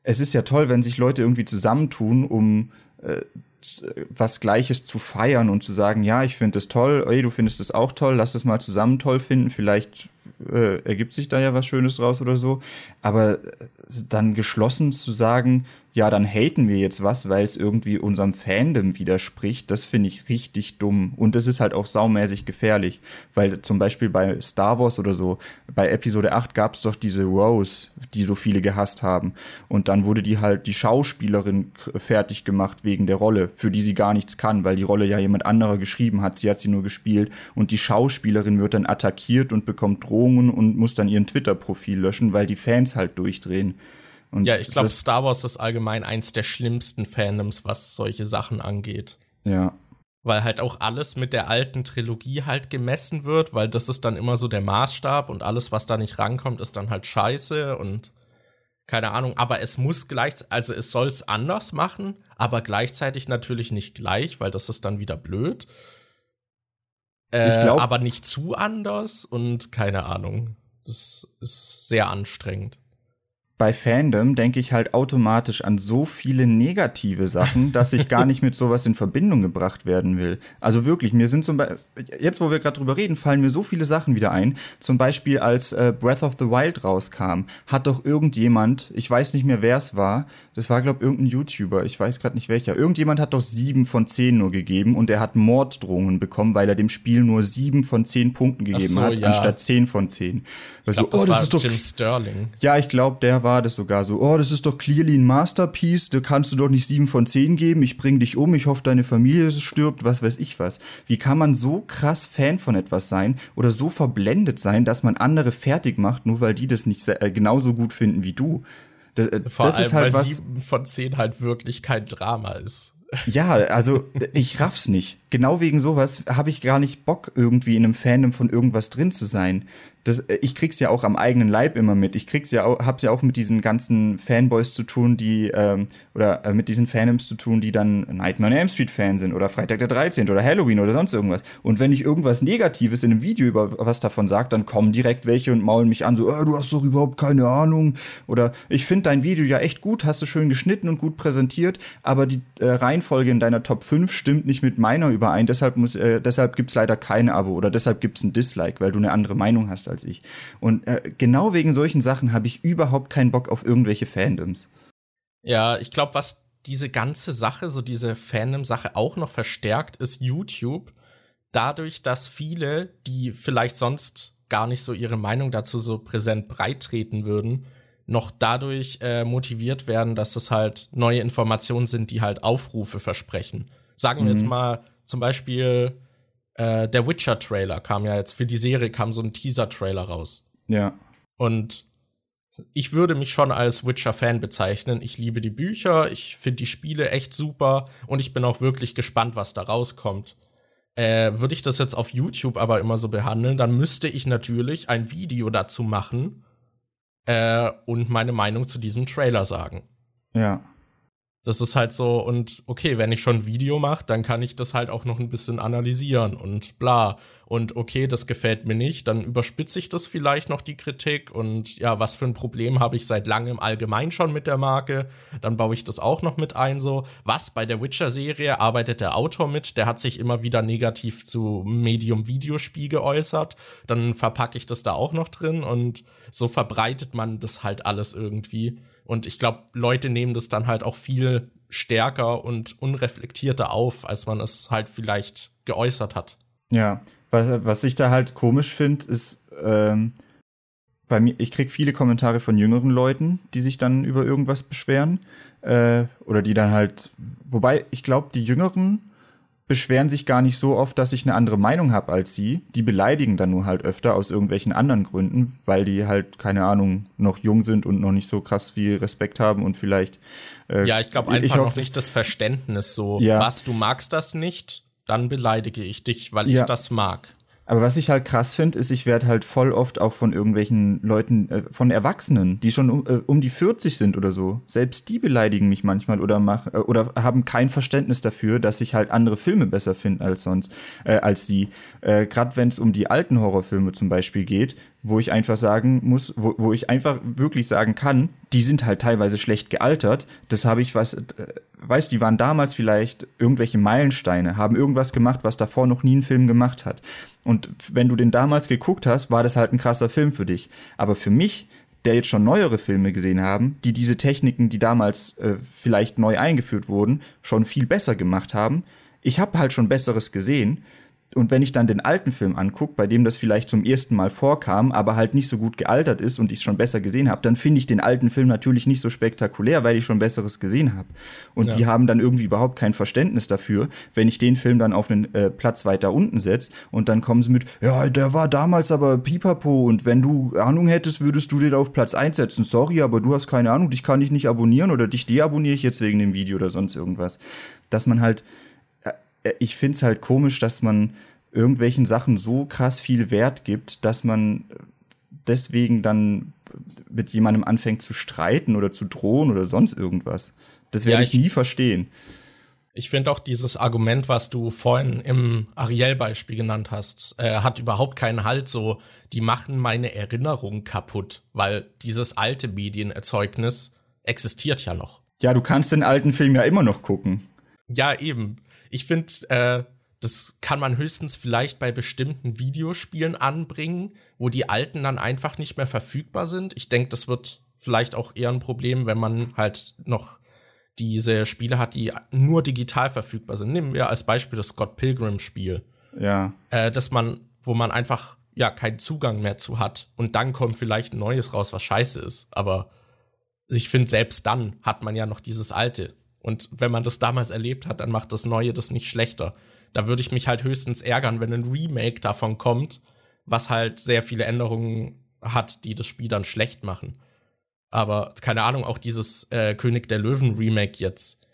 A: es ist ja toll, wenn sich Leute irgendwie zusammentun, um äh, was Gleiches zu feiern und zu sagen, ja, ich finde es toll, ey, du findest es auch toll, lass das mal zusammen toll finden, vielleicht äh, ergibt sich da ja was Schönes draus oder so. Aber dann geschlossen zu sagen, ja, dann haten wir jetzt was, weil es irgendwie unserem Fandom widerspricht, das finde ich richtig dumm. Und das ist halt auch saumäßig gefährlich, weil zum Beispiel bei Star Wars oder so, bei Episode 8 gab es doch diese Rose, die so viele gehasst haben. Und dann wurde die halt die Schauspielerin fertig gemacht wegen der Rolle, für die sie gar nichts kann, weil die Rolle ja jemand anderer geschrieben hat, sie hat sie nur gespielt. Und die Schauspielerin wird dann attackiert und bekommt Drohungen und muss dann ihren Twitter-Profil löschen, weil die Fans halt durchdrehen.
B: Und ja, ich glaube, Star Wars ist allgemein eins der schlimmsten Fandoms, was solche Sachen angeht.
A: Ja.
B: Weil halt auch alles mit der alten Trilogie halt gemessen wird, weil das ist dann immer so der Maßstab und alles, was da nicht rankommt, ist dann halt scheiße und keine Ahnung. Aber es muss gleich, also es soll es anders machen, aber gleichzeitig natürlich nicht gleich, weil das ist dann wieder blöd. Äh, ich glaub, aber nicht zu anders und keine Ahnung. Das ist sehr anstrengend
A: bei Fandom denke ich halt automatisch an so viele negative Sachen, dass ich gar nicht mit sowas in Verbindung gebracht werden will. Also wirklich, mir sind zum Beispiel, jetzt wo wir gerade drüber reden, fallen mir so viele Sachen wieder ein. Zum Beispiel, als äh, Breath of the Wild rauskam, hat doch irgendjemand, ich weiß nicht mehr wer es war, das war glaube irgendein YouTuber, ich weiß gerade nicht welcher, irgendjemand hat doch sieben von zehn nur gegeben und er hat Morddrohungen bekommen, weil er dem Spiel nur sieben von zehn Punkten gegeben so, hat, ja. anstatt zehn von zehn.
B: Ich glaub, so, das oh, das war ist doch Jim Sterling.
A: Ja, ich glaube, der war war das sogar so, oh, das ist doch clearly ein Masterpiece, da kannst du doch nicht sieben von zehn geben, ich bring dich um, ich hoffe, deine Familie stirbt, was weiß ich was. Wie kann man so krass Fan von etwas sein oder so verblendet sein, dass man andere fertig macht, nur weil die das nicht äh, genauso gut finden wie du?
B: Das, äh, Vor das allem, ist halt weil was, sieben von zehn halt wirklich kein Drama ist.
A: Ja, also ich raff's nicht. Genau wegen sowas habe ich gar nicht Bock, irgendwie in einem Fandom von irgendwas drin zu sein das, äh, ich krieg's ja auch am eigenen Leib immer mit. Ich krieg's ja auch, hab's ja auch mit diesen ganzen Fanboys zu tun, die, ähm, oder äh, mit diesen Fandoms zu tun, die dann Nightmare on Elm Street Fan sind oder Freitag der 13. oder Halloween oder sonst irgendwas. Und wenn ich irgendwas Negatives in einem Video über was davon sage, dann kommen direkt welche und maulen mich an, so, äh, du hast doch überhaupt keine Ahnung. Oder ich finde dein Video ja echt gut, hast du schön geschnitten und gut präsentiert, aber die äh, Reihenfolge in deiner Top 5 stimmt nicht mit meiner überein, deshalb muss, äh, deshalb gibt's leider kein Abo oder deshalb gibt's ein Dislike, weil du eine andere Meinung hast als ich. Und äh, genau wegen solchen Sachen habe ich überhaupt keinen Bock auf irgendwelche Fandoms.
B: Ja, ich glaube, was diese ganze Sache, so diese Fandom-Sache auch noch verstärkt, ist YouTube. Dadurch, dass viele, die vielleicht sonst gar nicht so ihre Meinung dazu so präsent breittreten würden, noch dadurch äh, motiviert werden, dass es halt neue Informationen sind, die halt Aufrufe versprechen. Sagen wir jetzt mhm. mal zum Beispiel äh, der Witcher-Trailer kam ja jetzt, für die Serie kam so ein Teaser-Trailer raus.
A: Ja.
B: Und ich würde mich schon als Witcher-Fan bezeichnen. Ich liebe die Bücher, ich finde die Spiele echt super und ich bin auch wirklich gespannt, was da rauskommt. Äh, würde ich das jetzt auf YouTube aber immer so behandeln, dann müsste ich natürlich ein Video dazu machen äh, und meine Meinung zu diesem Trailer sagen.
A: Ja.
B: Das ist halt so, und okay, wenn ich schon ein Video mache, dann kann ich das halt auch noch ein bisschen analysieren und bla. Und okay, das gefällt mir nicht, dann überspitze ich das vielleicht noch die Kritik und ja, was für ein Problem habe ich seit langem allgemein schon mit der Marke, dann baue ich das auch noch mit ein, so. Was bei der Witcher-Serie arbeitet der Autor mit, der hat sich immer wieder negativ zu Medium-Videospiel geäußert, dann verpacke ich das da auch noch drin und so verbreitet man das halt alles irgendwie. Und ich glaube, Leute nehmen das dann halt auch viel stärker und unreflektierter auf, als man es halt vielleicht geäußert hat.
A: Ja, was, was ich da halt komisch finde, ist, ähm, bei mir, ich krieg viele Kommentare von jüngeren Leuten, die sich dann über irgendwas beschweren. Äh, oder die dann halt, wobei ich glaube, die Jüngeren beschweren sich gar nicht so oft, dass ich eine andere Meinung habe als sie. Die beleidigen dann nur halt öfter aus irgendwelchen anderen Gründen, weil die halt, keine Ahnung, noch jung sind und noch nicht so krass viel Respekt haben und vielleicht.
B: Äh, ja, ich glaube einfach ich noch nicht das Verständnis so, ja. was, du magst das nicht, dann beleidige ich dich, weil ja. ich das mag.
A: Aber was ich halt krass finde, ist, ich werde halt voll oft auch von irgendwelchen Leuten, äh, von Erwachsenen, die schon um, äh, um die 40 sind oder so, selbst die beleidigen mich manchmal oder machen äh, oder haben kein Verständnis dafür, dass ich halt andere Filme besser finde als sonst, äh, als sie. Äh, Gerade wenn es um die alten Horrorfilme zum Beispiel geht, wo ich einfach sagen muss, wo, wo ich einfach wirklich sagen kann, die sind halt teilweise schlecht gealtert. Das habe ich was, äh, weiß, die waren damals vielleicht irgendwelche Meilensteine, haben irgendwas gemacht, was davor noch nie ein Film gemacht hat. Und wenn du den damals geguckt hast, war das halt ein krasser Film für dich. Aber für mich der jetzt schon neuere Filme gesehen haben, die diese Techniken, die damals äh, vielleicht neu eingeführt wurden, schon viel besser gemacht haben. Ich habe halt schon Besseres gesehen und wenn ich dann den alten Film angucke, bei dem das vielleicht zum ersten Mal vorkam, aber halt nicht so gut gealtert ist und ich es schon besser gesehen habe, dann finde ich den alten Film natürlich nicht so spektakulär, weil ich schon Besseres gesehen habe. Und ja. die haben dann irgendwie überhaupt kein Verständnis dafür, wenn ich den Film dann auf einen äh, Platz weiter unten setze und dann kommen sie mit, ja, der war damals aber pipapo und wenn du Ahnung hättest, würdest du den auf Platz 1 setzen. Sorry, aber du hast keine Ahnung, dich kann ich nicht abonnieren oder dich deabonniere ich jetzt wegen dem Video oder sonst irgendwas. Dass man halt ich finde es halt komisch, dass man irgendwelchen Sachen so krass viel Wert gibt, dass man deswegen dann mit jemandem anfängt zu streiten oder zu drohen oder sonst irgendwas. Das werde ja, ich, ich nie verstehen.
B: Ich finde auch dieses Argument, was du vorhin im Ariel-Beispiel genannt hast, äh, hat überhaupt keinen Halt. So, die machen meine Erinnerung kaputt, weil dieses alte Medienerzeugnis existiert ja noch.
A: Ja, du kannst den alten Film ja immer noch gucken.
B: Ja, eben. Ich finde, äh, das kann man höchstens vielleicht bei bestimmten Videospielen anbringen, wo die alten dann einfach nicht mehr verfügbar sind. Ich denke, das wird vielleicht auch eher ein Problem, wenn man halt noch diese Spiele hat, die nur digital verfügbar sind. Nehmen wir als Beispiel das Scott Pilgrim Spiel.
A: Ja.
B: Äh, dass man, wo man einfach ja keinen Zugang mehr zu hat und dann kommt vielleicht ein neues raus, was scheiße ist. Aber ich finde, selbst dann hat man ja noch dieses alte. Und wenn man das damals erlebt hat, dann macht das Neue das nicht schlechter. Da würde ich mich halt höchstens ärgern, wenn ein Remake davon kommt, was halt sehr viele Änderungen hat, die das Spiel dann schlecht machen. Aber keine Ahnung, auch dieses äh, König der Löwen Remake jetzt.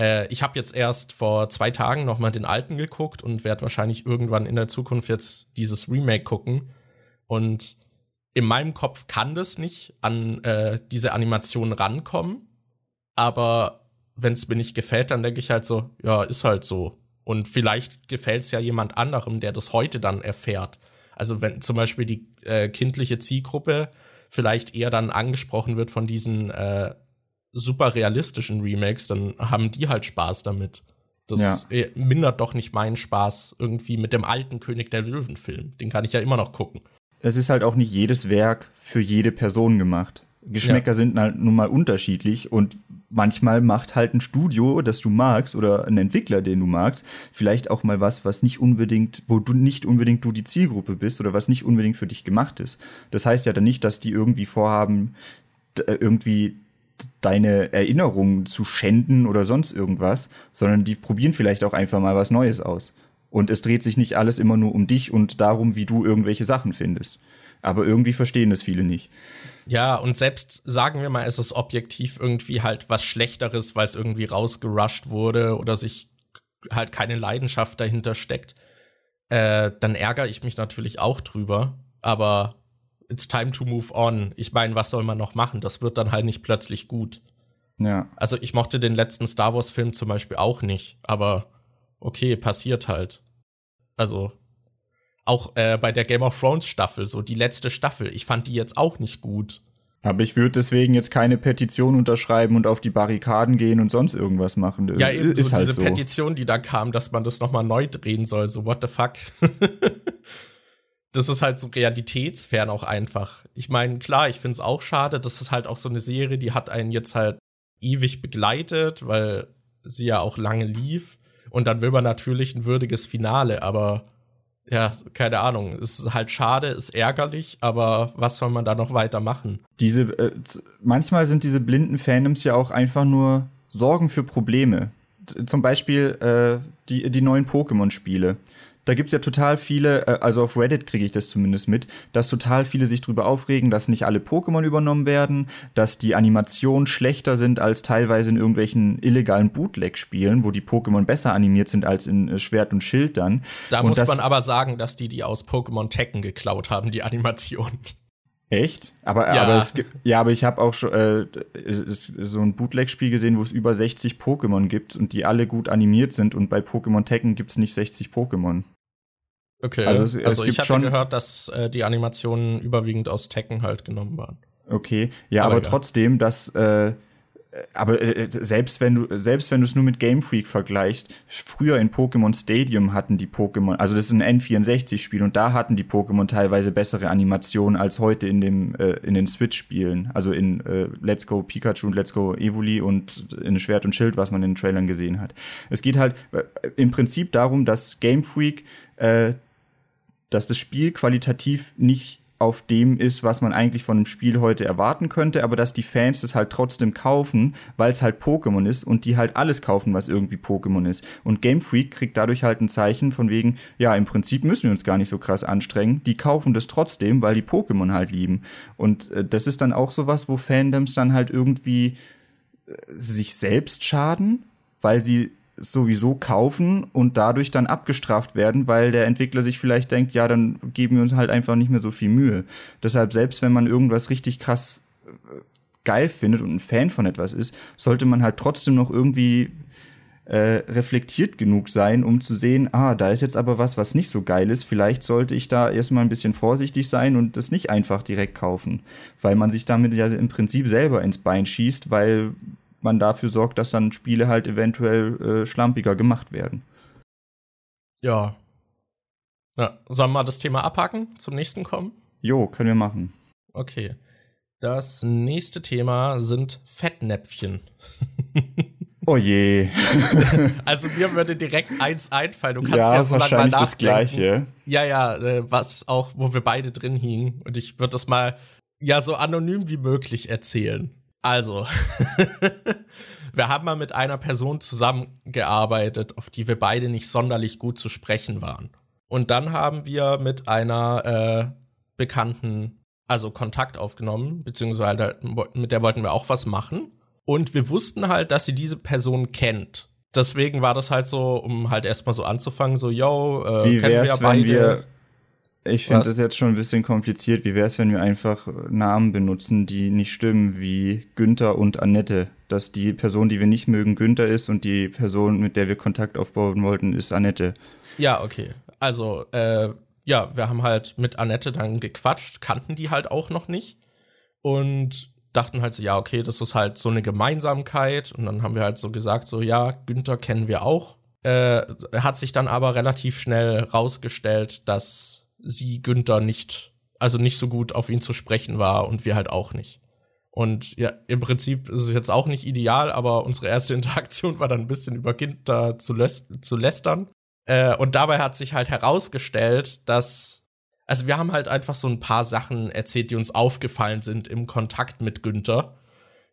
B: Äh, ich habe jetzt erst vor zwei Tagen noch mal den alten geguckt und werde wahrscheinlich irgendwann in der Zukunft jetzt dieses Remake gucken. Und in meinem Kopf kann das nicht an äh, diese Animation rankommen. Aber wenn es mir nicht gefällt, dann denke ich halt so, ja, ist halt so. Und vielleicht gefällt es ja jemand anderem, der das heute dann erfährt. Also wenn zum Beispiel die äh, kindliche Zielgruppe vielleicht eher dann angesprochen wird von diesen äh, super realistischen Remakes, dann haben die halt Spaß damit. Das ja. Äh, mindert doch nicht meinen Spaß irgendwie mit dem alten König der Löwen-Film. Den kann ich ja immer noch gucken.
A: Es ist halt auch nicht jedes Werk für jede Person gemacht. Geschmäcker ja. sind halt nun mal unterschiedlich und manchmal macht halt ein Studio, das du magst oder ein Entwickler, den du magst, vielleicht auch mal was, was nicht unbedingt, wo du nicht unbedingt du die Zielgruppe bist oder was nicht unbedingt für dich gemacht ist. Das heißt ja dann nicht, dass die irgendwie vorhaben, äh, irgendwie deine Erinnerungen zu schänden oder sonst irgendwas, sondern die probieren vielleicht auch einfach mal was Neues aus. Und es dreht sich nicht alles immer nur um dich und darum, wie du irgendwelche Sachen findest. Aber irgendwie verstehen das viele nicht.
B: Ja, und selbst sagen wir mal, es ist objektiv irgendwie halt was Schlechteres, weil es irgendwie rausgerusht wurde oder sich halt keine Leidenschaft dahinter steckt, äh, dann ärgere ich mich natürlich auch drüber. Aber it's time to move on. Ich meine, was soll man noch machen? Das wird dann halt nicht plötzlich gut.
A: Ja.
B: Also ich mochte den letzten Star Wars-Film zum Beispiel auch nicht, aber okay, passiert halt. Also auch äh, bei der Game of Thrones Staffel, so die letzte Staffel, ich fand die jetzt auch nicht gut.
A: Aber ich würde deswegen jetzt keine Petition unterschreiben und auf die Barrikaden gehen und sonst irgendwas machen.
B: Ja, eben ist so halt diese so. Petition, die da kam, dass man das nochmal neu drehen soll, so what the fuck. das ist halt so realitätsfern auch einfach. Ich meine, klar, ich finde es auch schade, das ist halt auch so eine Serie, die hat einen jetzt halt ewig begleitet, weil sie ja auch lange lief. Und dann will man natürlich ein würdiges Finale, aber ja, keine Ahnung. Es ist halt schade, ist ärgerlich, aber was soll man da noch weitermachen?
A: Diese, äh, manchmal sind diese blinden Fandoms ja auch einfach nur Sorgen für Probleme. Zum Beispiel äh, die, die neuen Pokémon-Spiele da gibt's ja total viele, äh, also auf Reddit kriege ich das zumindest mit, dass total viele sich drüber aufregen, dass nicht alle Pokémon übernommen werden, dass die Animationen schlechter sind als teilweise in irgendwelchen illegalen Bootleg-Spielen, wo die Pokémon besser animiert sind als in äh, Schwert und Schild dann.
B: Da und muss man aber sagen, dass die die aus Pokémon Tekken geklaut haben, die Animation.
A: Echt? Aber, ja. aber, es, ja, aber ich habe auch schon äh, so ein Bootleg-Spiel gesehen, wo es über 60 Pokémon gibt und die alle gut animiert sind und bei Pokémon Tekken gibt es nicht 60 Pokémon.
B: Okay, also, es, also es ich habe gehört, dass äh, die Animationen überwiegend aus Tekken halt genommen waren.
A: Okay, ja, aber, aber trotzdem, dass äh, aber äh, selbst wenn du selbst wenn du es nur mit Game Freak vergleichst, früher in Pokémon Stadium hatten die Pokémon, also das ist ein N64 Spiel und da hatten die Pokémon teilweise bessere Animationen als heute in dem äh, in den Switch Spielen, also in äh, Let's Go Pikachu und Let's Go Evoli und in Schwert und Schild, was man in den Trailern gesehen hat. Es geht halt äh, im Prinzip darum, dass Game Freak äh, dass das Spiel qualitativ nicht auf dem ist, was man eigentlich von einem Spiel heute erwarten könnte, aber dass die Fans das halt trotzdem kaufen, weil es halt Pokémon ist und die halt alles kaufen, was irgendwie Pokémon ist. Und Game Freak kriegt dadurch halt ein Zeichen von wegen, ja, im Prinzip müssen wir uns gar nicht so krass anstrengen. Die kaufen das trotzdem, weil die Pokémon halt lieben. Und äh, das ist dann auch sowas, wo Fandoms dann halt irgendwie äh, sich selbst schaden, weil sie sowieso kaufen und dadurch dann abgestraft werden, weil der Entwickler sich vielleicht denkt, ja, dann geben wir uns halt einfach nicht mehr so viel Mühe. Deshalb, selbst wenn man irgendwas richtig krass äh, geil findet und ein Fan von etwas ist, sollte man halt trotzdem noch irgendwie äh, reflektiert genug sein, um zu sehen, ah, da ist jetzt aber was, was nicht so geil ist. Vielleicht sollte ich da erstmal ein bisschen vorsichtig sein und das nicht einfach direkt kaufen, weil man sich damit ja im Prinzip selber ins Bein schießt, weil man dafür sorgt, dass dann Spiele halt eventuell äh, schlampiger gemacht werden.
B: Ja. ja. Sollen wir mal das Thema abhaken, zum nächsten kommen?
A: Jo, können wir machen.
B: Okay. Das nächste Thema sind Fettnäpfchen.
A: Oh je.
B: also mir würde direkt eins einfallen. Du kannst
A: ja,
B: ja
A: so wahrscheinlich mal das Gleiche.
B: Ja, ja, äh, was auch, wo wir beide drin hingen. Und ich würde das mal ja so anonym wie möglich erzählen. Also, wir haben mal mit einer Person zusammengearbeitet, auf die wir beide nicht sonderlich gut zu sprechen waren. Und dann haben wir mit einer äh, Bekannten, also Kontakt aufgenommen, beziehungsweise mit der wollten wir auch was machen. Und wir wussten halt, dass sie diese Person kennt. Deswegen war das halt so, um halt erstmal so anzufangen, so, yo,
A: äh, Wie kennen wir ja beide. Wenn wir ich finde das jetzt schon ein bisschen kompliziert. Wie wäre es, wenn wir einfach Namen benutzen, die nicht stimmen, wie Günther und Annette? Dass die Person, die wir nicht mögen, Günther ist und die Person, mit der wir Kontakt aufbauen wollten, ist Annette.
B: Ja, okay. Also, äh, ja, wir haben halt mit Annette dann gequatscht, kannten die halt auch noch nicht und dachten halt so, ja, okay, das ist halt so eine Gemeinsamkeit. Und dann haben wir halt so gesagt, so, ja, Günther kennen wir auch. Äh, hat sich dann aber relativ schnell rausgestellt, dass sie Günther nicht, also nicht so gut auf ihn zu sprechen war und wir halt auch nicht. Und ja, im Prinzip ist es jetzt auch nicht ideal, aber unsere erste Interaktion war dann ein bisschen über Günther zu, zu lästern. Äh, und dabei hat sich halt herausgestellt, dass, also wir haben halt einfach so ein paar Sachen erzählt, die uns aufgefallen sind im Kontakt mit Günther,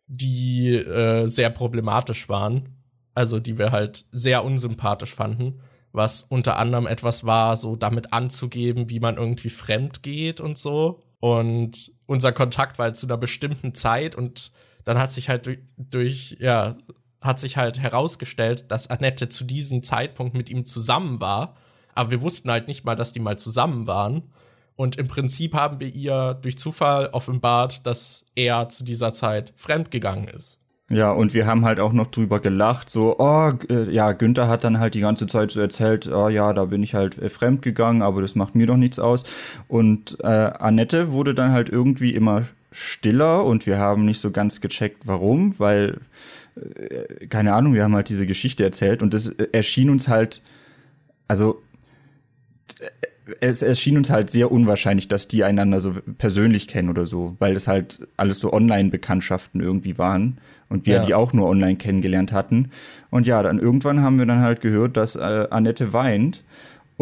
B: die äh, sehr problematisch waren. Also die wir halt sehr unsympathisch fanden was unter anderem etwas war, so damit anzugeben, wie man irgendwie fremd geht und so. Und unser Kontakt war halt zu einer bestimmten Zeit und dann hat sich halt durch, durch, ja, hat sich halt herausgestellt, dass Annette zu diesem Zeitpunkt mit ihm zusammen war. Aber wir wussten halt nicht mal, dass die mal zusammen waren. Und im Prinzip haben wir ihr durch Zufall offenbart, dass er zu dieser Zeit fremdgegangen ist.
A: Ja, und wir haben halt auch noch drüber gelacht, so, oh, äh, ja, Günther hat dann halt die ganze Zeit so erzählt, oh ja, da bin ich halt äh, fremd gegangen, aber das macht mir doch nichts aus. Und äh, Annette wurde dann halt irgendwie immer stiller und wir haben nicht so ganz gecheckt, warum, weil, äh, keine Ahnung, wir haben halt diese Geschichte erzählt und das äh, erschien uns halt, also es erschien uns halt sehr unwahrscheinlich, dass die einander so persönlich kennen oder so, weil es halt alles so Online-Bekanntschaften irgendwie waren und wir ja. die auch nur online kennengelernt hatten. Und ja, dann irgendwann haben wir dann halt gehört, dass äh, Annette weint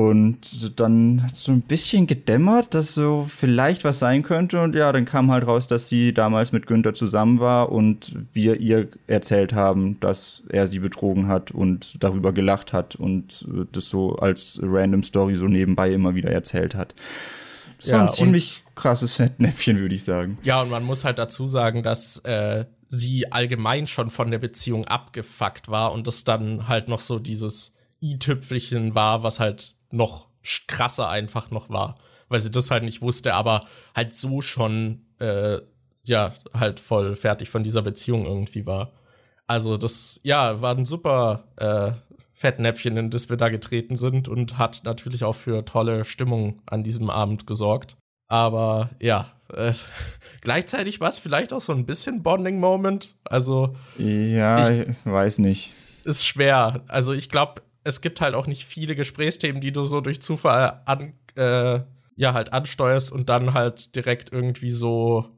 A: und dann hat so ein bisschen gedämmert, dass so vielleicht was sein könnte. Und ja, dann kam halt raus, dass sie damals mit Günther zusammen war und wir ihr erzählt haben, dass er sie betrogen hat und darüber gelacht hat und das so als random Story so nebenbei immer wieder erzählt hat. Das ja, war ein ziemlich krasses Fettnäpfchen, würde ich sagen.
B: Ja, und man muss halt dazu sagen, dass äh, sie allgemein schon von der Beziehung abgefuckt war und das dann halt noch so dieses i-Tüpfelchen war, was halt noch krasser einfach noch war, weil sie das halt nicht wusste, aber halt so schon, äh, ja, halt voll fertig von dieser Beziehung irgendwie war. Also das, ja, war ein super äh, Fettnäpfchen, in das wir da getreten sind und hat natürlich auch für tolle Stimmung an diesem Abend gesorgt. Aber ja, äh, gleichzeitig war es vielleicht auch so ein bisschen Bonding-Moment. Also.
A: Ja, ich, ich weiß nicht.
B: Ist schwer. Also ich glaube, es gibt halt auch nicht viele Gesprächsthemen, die du so durch Zufall an, äh, ja, halt ansteuerst und dann halt direkt irgendwie so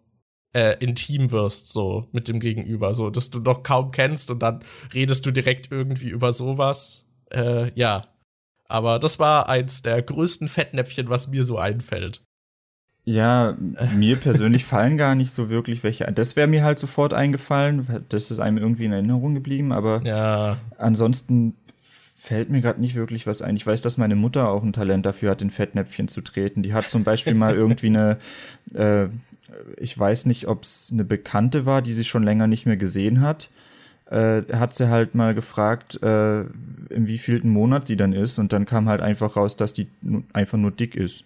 B: äh, intim wirst, so mit dem Gegenüber, so dass du noch kaum kennst und dann redest du direkt irgendwie über sowas. Äh, ja. Aber das war eins der größten Fettnäpfchen, was mir so einfällt.
A: Ja, mir persönlich fallen gar nicht so wirklich welche. Das wäre mir halt sofort eingefallen. Das ist einem irgendwie in Erinnerung geblieben, aber
B: ja.
A: ansonsten fällt mir gerade nicht wirklich was ein. Ich weiß, dass meine Mutter auch ein Talent dafür hat, in Fettnäpfchen zu treten. Die hat zum Beispiel mal irgendwie eine, äh, ich weiß nicht, ob es eine Bekannte war, die sie schon länger nicht mehr gesehen hat. Äh, hat sie halt mal gefragt, äh, in wievielten Monat sie dann ist. Und dann kam halt einfach raus, dass die einfach nur dick ist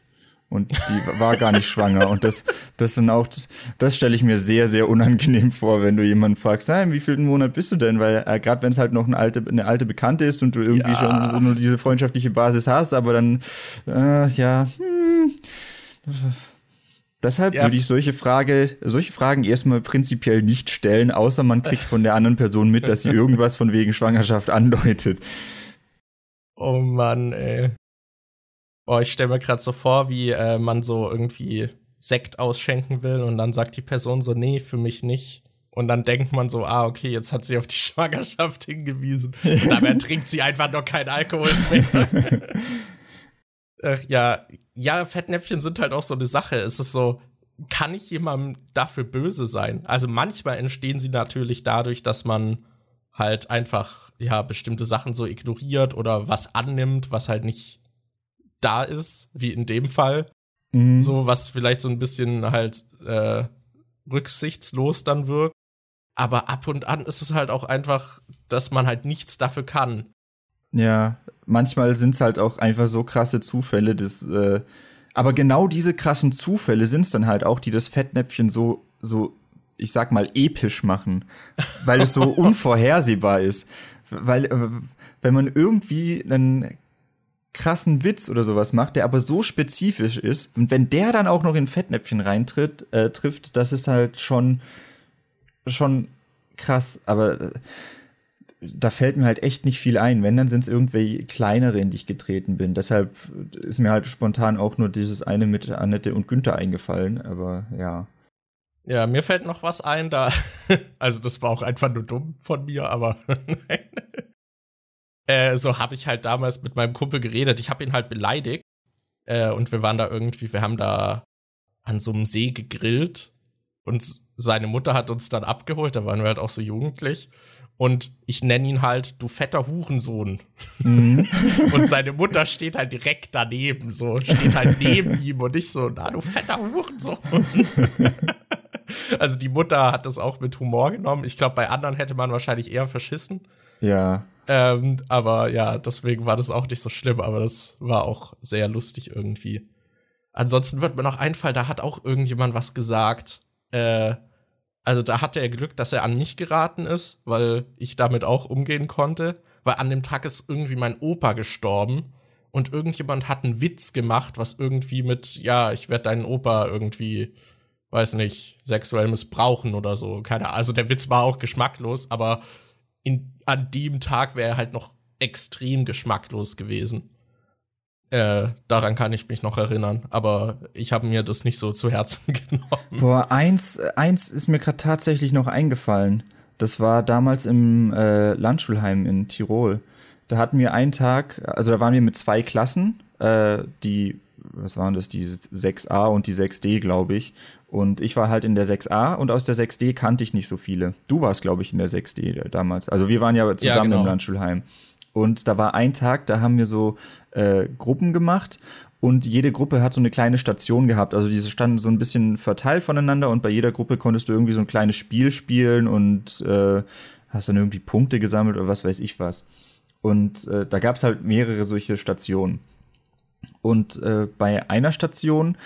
A: und die war gar nicht schwanger. Und das, das sind auch, das stelle ich mir sehr, sehr unangenehm vor, wenn du jemanden fragst, hey, wie viel Monat bist du denn? Weil äh, gerade wenn es halt noch eine alte, eine alte Bekannte ist und du irgendwie ja. schon so nur diese freundschaftliche Basis hast, aber dann, äh, ja, hm, Deshalb ja. würde ich solche Frage, solche Fragen erstmal prinzipiell nicht stellen, außer man kriegt von der anderen Person mit, dass sie irgendwas von wegen Schwangerschaft andeutet.
B: Oh Mann, ey. Oh, ich stelle mir gerade so vor, wie äh, man so irgendwie Sekt ausschenken will und dann sagt die Person so, nee, für mich nicht. Und dann denkt man so, ah, okay, jetzt hat sie auf die Schwangerschaft hingewiesen. Und dabei trinkt sie einfach noch keinen Alkohol mehr. Ach, ja, ja, Fettnäpfchen sind halt auch so eine Sache. Es ist so, kann ich jemandem dafür böse sein? Also manchmal entstehen sie natürlich dadurch, dass man halt einfach, ja, bestimmte Sachen so ignoriert oder was annimmt, was halt nicht da ist, wie in dem Fall. Mhm. So, was vielleicht so ein bisschen halt äh, rücksichtslos dann wirkt. Aber ab und an ist es halt auch einfach, dass man halt nichts dafür kann.
A: Ja, manchmal sind es halt auch einfach so krasse Zufälle, dass, äh, aber genau diese krassen Zufälle sind es dann halt auch, die das Fettnäpfchen so, so, ich sag mal, episch machen. Weil es so unvorhersehbar ist. Weil, äh, wenn man irgendwie einen krassen Witz oder sowas macht, der aber so spezifisch ist. Und wenn der dann auch noch in Fettnäpfchen reintritt, äh, trifft, das ist halt schon, schon krass. Aber äh, da fällt mir halt echt nicht viel ein. Wenn, dann sind es irgendwelche kleinere, in die ich getreten bin. Deshalb ist mir halt spontan auch nur dieses eine mit Annette und Günther eingefallen. Aber ja.
B: Ja, mir fällt noch was ein, da. Also, das war auch einfach nur dumm von mir, aber Äh, so habe ich halt damals mit meinem Kumpel geredet. Ich habe ihn halt beleidigt. Äh, und wir waren da irgendwie, wir haben da an so einem See gegrillt. Und seine Mutter hat uns dann abgeholt. Da waren wir halt auch so jugendlich. Und ich nenne ihn halt, du fetter Hurensohn. Mhm. und seine Mutter steht halt direkt daneben, so, steht halt neben ihm und ich so, na, du fetter Hurensohn. also die Mutter hat das auch mit Humor genommen. Ich glaube, bei anderen hätte man wahrscheinlich eher verschissen.
A: Ja.
B: Ähm, aber ja, deswegen war das auch nicht so schlimm, aber das war auch sehr lustig irgendwie. Ansonsten wird mir noch einfallen, da hat auch irgendjemand was gesagt. Äh, also da hatte er Glück, dass er an mich geraten ist, weil ich damit auch umgehen konnte. Weil an dem Tag ist irgendwie mein Opa gestorben und irgendjemand hat einen Witz gemacht, was irgendwie mit, ja, ich werde deinen Opa irgendwie, weiß nicht, sexuell missbrauchen oder so. Keine Ahnung. Also der Witz war auch geschmacklos, aber in, an dem Tag wäre er halt noch extrem geschmacklos gewesen. Äh, daran kann ich mich noch erinnern, aber ich habe mir das nicht so zu Herzen genommen.
A: Boah, eins, eins ist mir gerade tatsächlich noch eingefallen. Das war damals im äh, Landschulheim in Tirol. Da hatten wir einen Tag, also da waren wir mit zwei Klassen, äh, die, was waren das, die 6a und die 6d, glaube ich. Und ich war halt in der 6a und aus der 6d kannte ich nicht so viele. Du warst, glaube ich, in der 6d damals. Also wir waren ja zusammen ja, genau. im Landschulheim. Und da war ein Tag, da haben wir so äh, Gruppen gemacht und jede Gruppe hat so eine kleine Station gehabt. Also diese standen so ein bisschen verteilt voneinander und bei jeder Gruppe konntest du irgendwie so ein kleines Spiel spielen und äh, hast dann irgendwie Punkte gesammelt oder was weiß ich was. Und äh, da gab es halt mehrere solche Stationen. Und äh, bei einer Station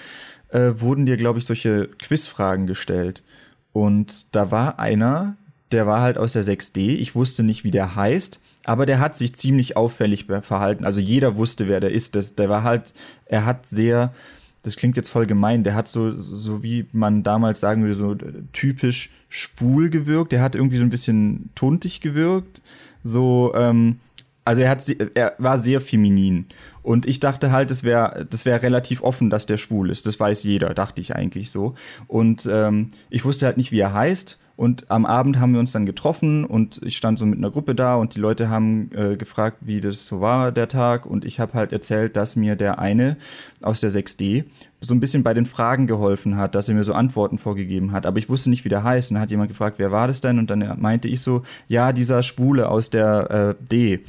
A: äh, wurden dir, glaube ich, solche Quizfragen gestellt. Und da war einer, der war halt aus der 6D. Ich wusste nicht, wie der heißt, aber der hat sich ziemlich auffällig verhalten. Also jeder wusste, wer der ist. Das, der war halt, er hat sehr das klingt jetzt voll gemein, der hat so, so wie man damals sagen würde, so typisch schwul gewirkt. Der hat irgendwie so ein bisschen tuntig gewirkt. So, ähm, also er hat, er war sehr feminin. Und ich dachte halt, es wäre das wäre relativ offen, dass der schwul ist. Das weiß jeder, dachte ich eigentlich so. Und ähm, ich wusste halt nicht, wie er heißt. Und am Abend haben wir uns dann getroffen und ich stand so mit einer Gruppe da und die Leute haben äh, gefragt, wie das so war, der Tag. Und ich habe halt erzählt, dass mir der eine aus der 6D so ein bisschen bei den Fragen geholfen hat, dass er mir so Antworten vorgegeben hat. Aber ich wusste nicht, wie der heißt. Und dann hat jemand gefragt, wer war das denn? Und dann meinte ich so, ja, dieser Schwule aus der äh, D.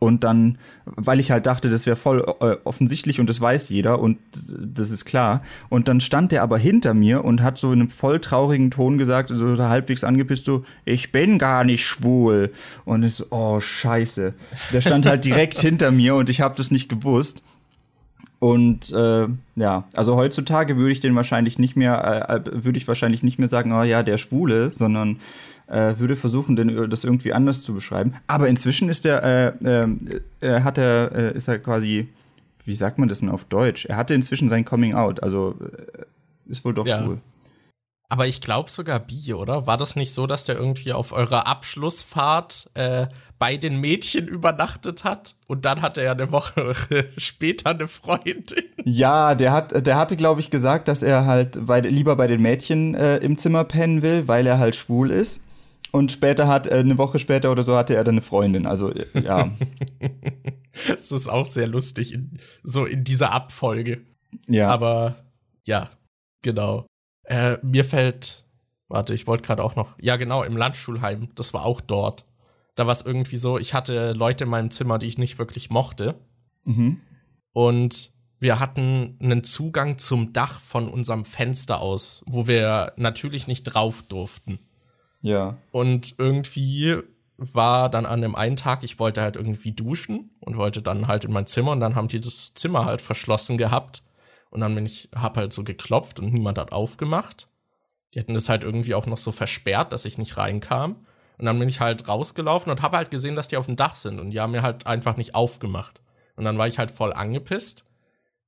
A: Und dann, weil ich halt dachte, das wäre voll äh, offensichtlich und das weiß jeder und das ist klar. Und dann stand der aber hinter mir und hat so in einem voll traurigen Ton gesagt, so halbwegs angepisst, so, ich bin gar nicht schwul. Und ich so, oh, scheiße. Der stand halt direkt hinter mir und ich habe das nicht gewusst. Und äh, ja, also heutzutage würde ich den wahrscheinlich nicht mehr, äh, äh würde ich wahrscheinlich nicht mehr sagen, oh ja, der Schwule, sondern äh, würde versuchen, den, äh, das irgendwie anders zu beschreiben. Aber inzwischen ist er, äh, äh, hat er, äh, ist er quasi, wie sagt man das denn auf Deutsch? Er hatte inzwischen sein Coming Out, also äh, ist wohl doch ja. schwul.
B: Aber ich glaube sogar bi, oder? War das nicht so, dass der irgendwie auf eurer Abschlussfahrt äh, bei den Mädchen übernachtet hat und dann hatte er eine Woche später eine Freundin.
A: Ja, der hat, der hatte, glaube ich, gesagt, dass er halt bei, lieber bei den Mädchen äh, im Zimmer pennen will, weil er halt schwul ist. Und später hat, äh, eine Woche später oder so, hatte er dann eine Freundin. Also, äh, ja.
B: das ist auch sehr lustig, in, so in dieser Abfolge.
A: Ja.
B: Aber, ja, genau. Äh, mir fällt, warte, ich wollte gerade auch noch, ja, genau, im Landschulheim, das war auch dort. Da war es irgendwie so, ich hatte Leute in meinem Zimmer, die ich nicht wirklich mochte.
A: Mhm.
B: Und wir hatten einen Zugang zum Dach von unserem Fenster aus, wo wir natürlich nicht drauf durften.
A: Ja.
B: Und irgendwie war dann an dem einen Tag, ich wollte halt irgendwie duschen und wollte dann halt in mein Zimmer und dann haben die das Zimmer halt verschlossen gehabt. Und dann bin ich, hab halt so geklopft und niemand hat aufgemacht. Die hätten das halt irgendwie auch noch so versperrt, dass ich nicht reinkam. Und dann bin ich halt rausgelaufen und habe halt gesehen, dass die auf dem Dach sind und die haben mir halt einfach nicht aufgemacht. Und dann war ich halt voll angepisst.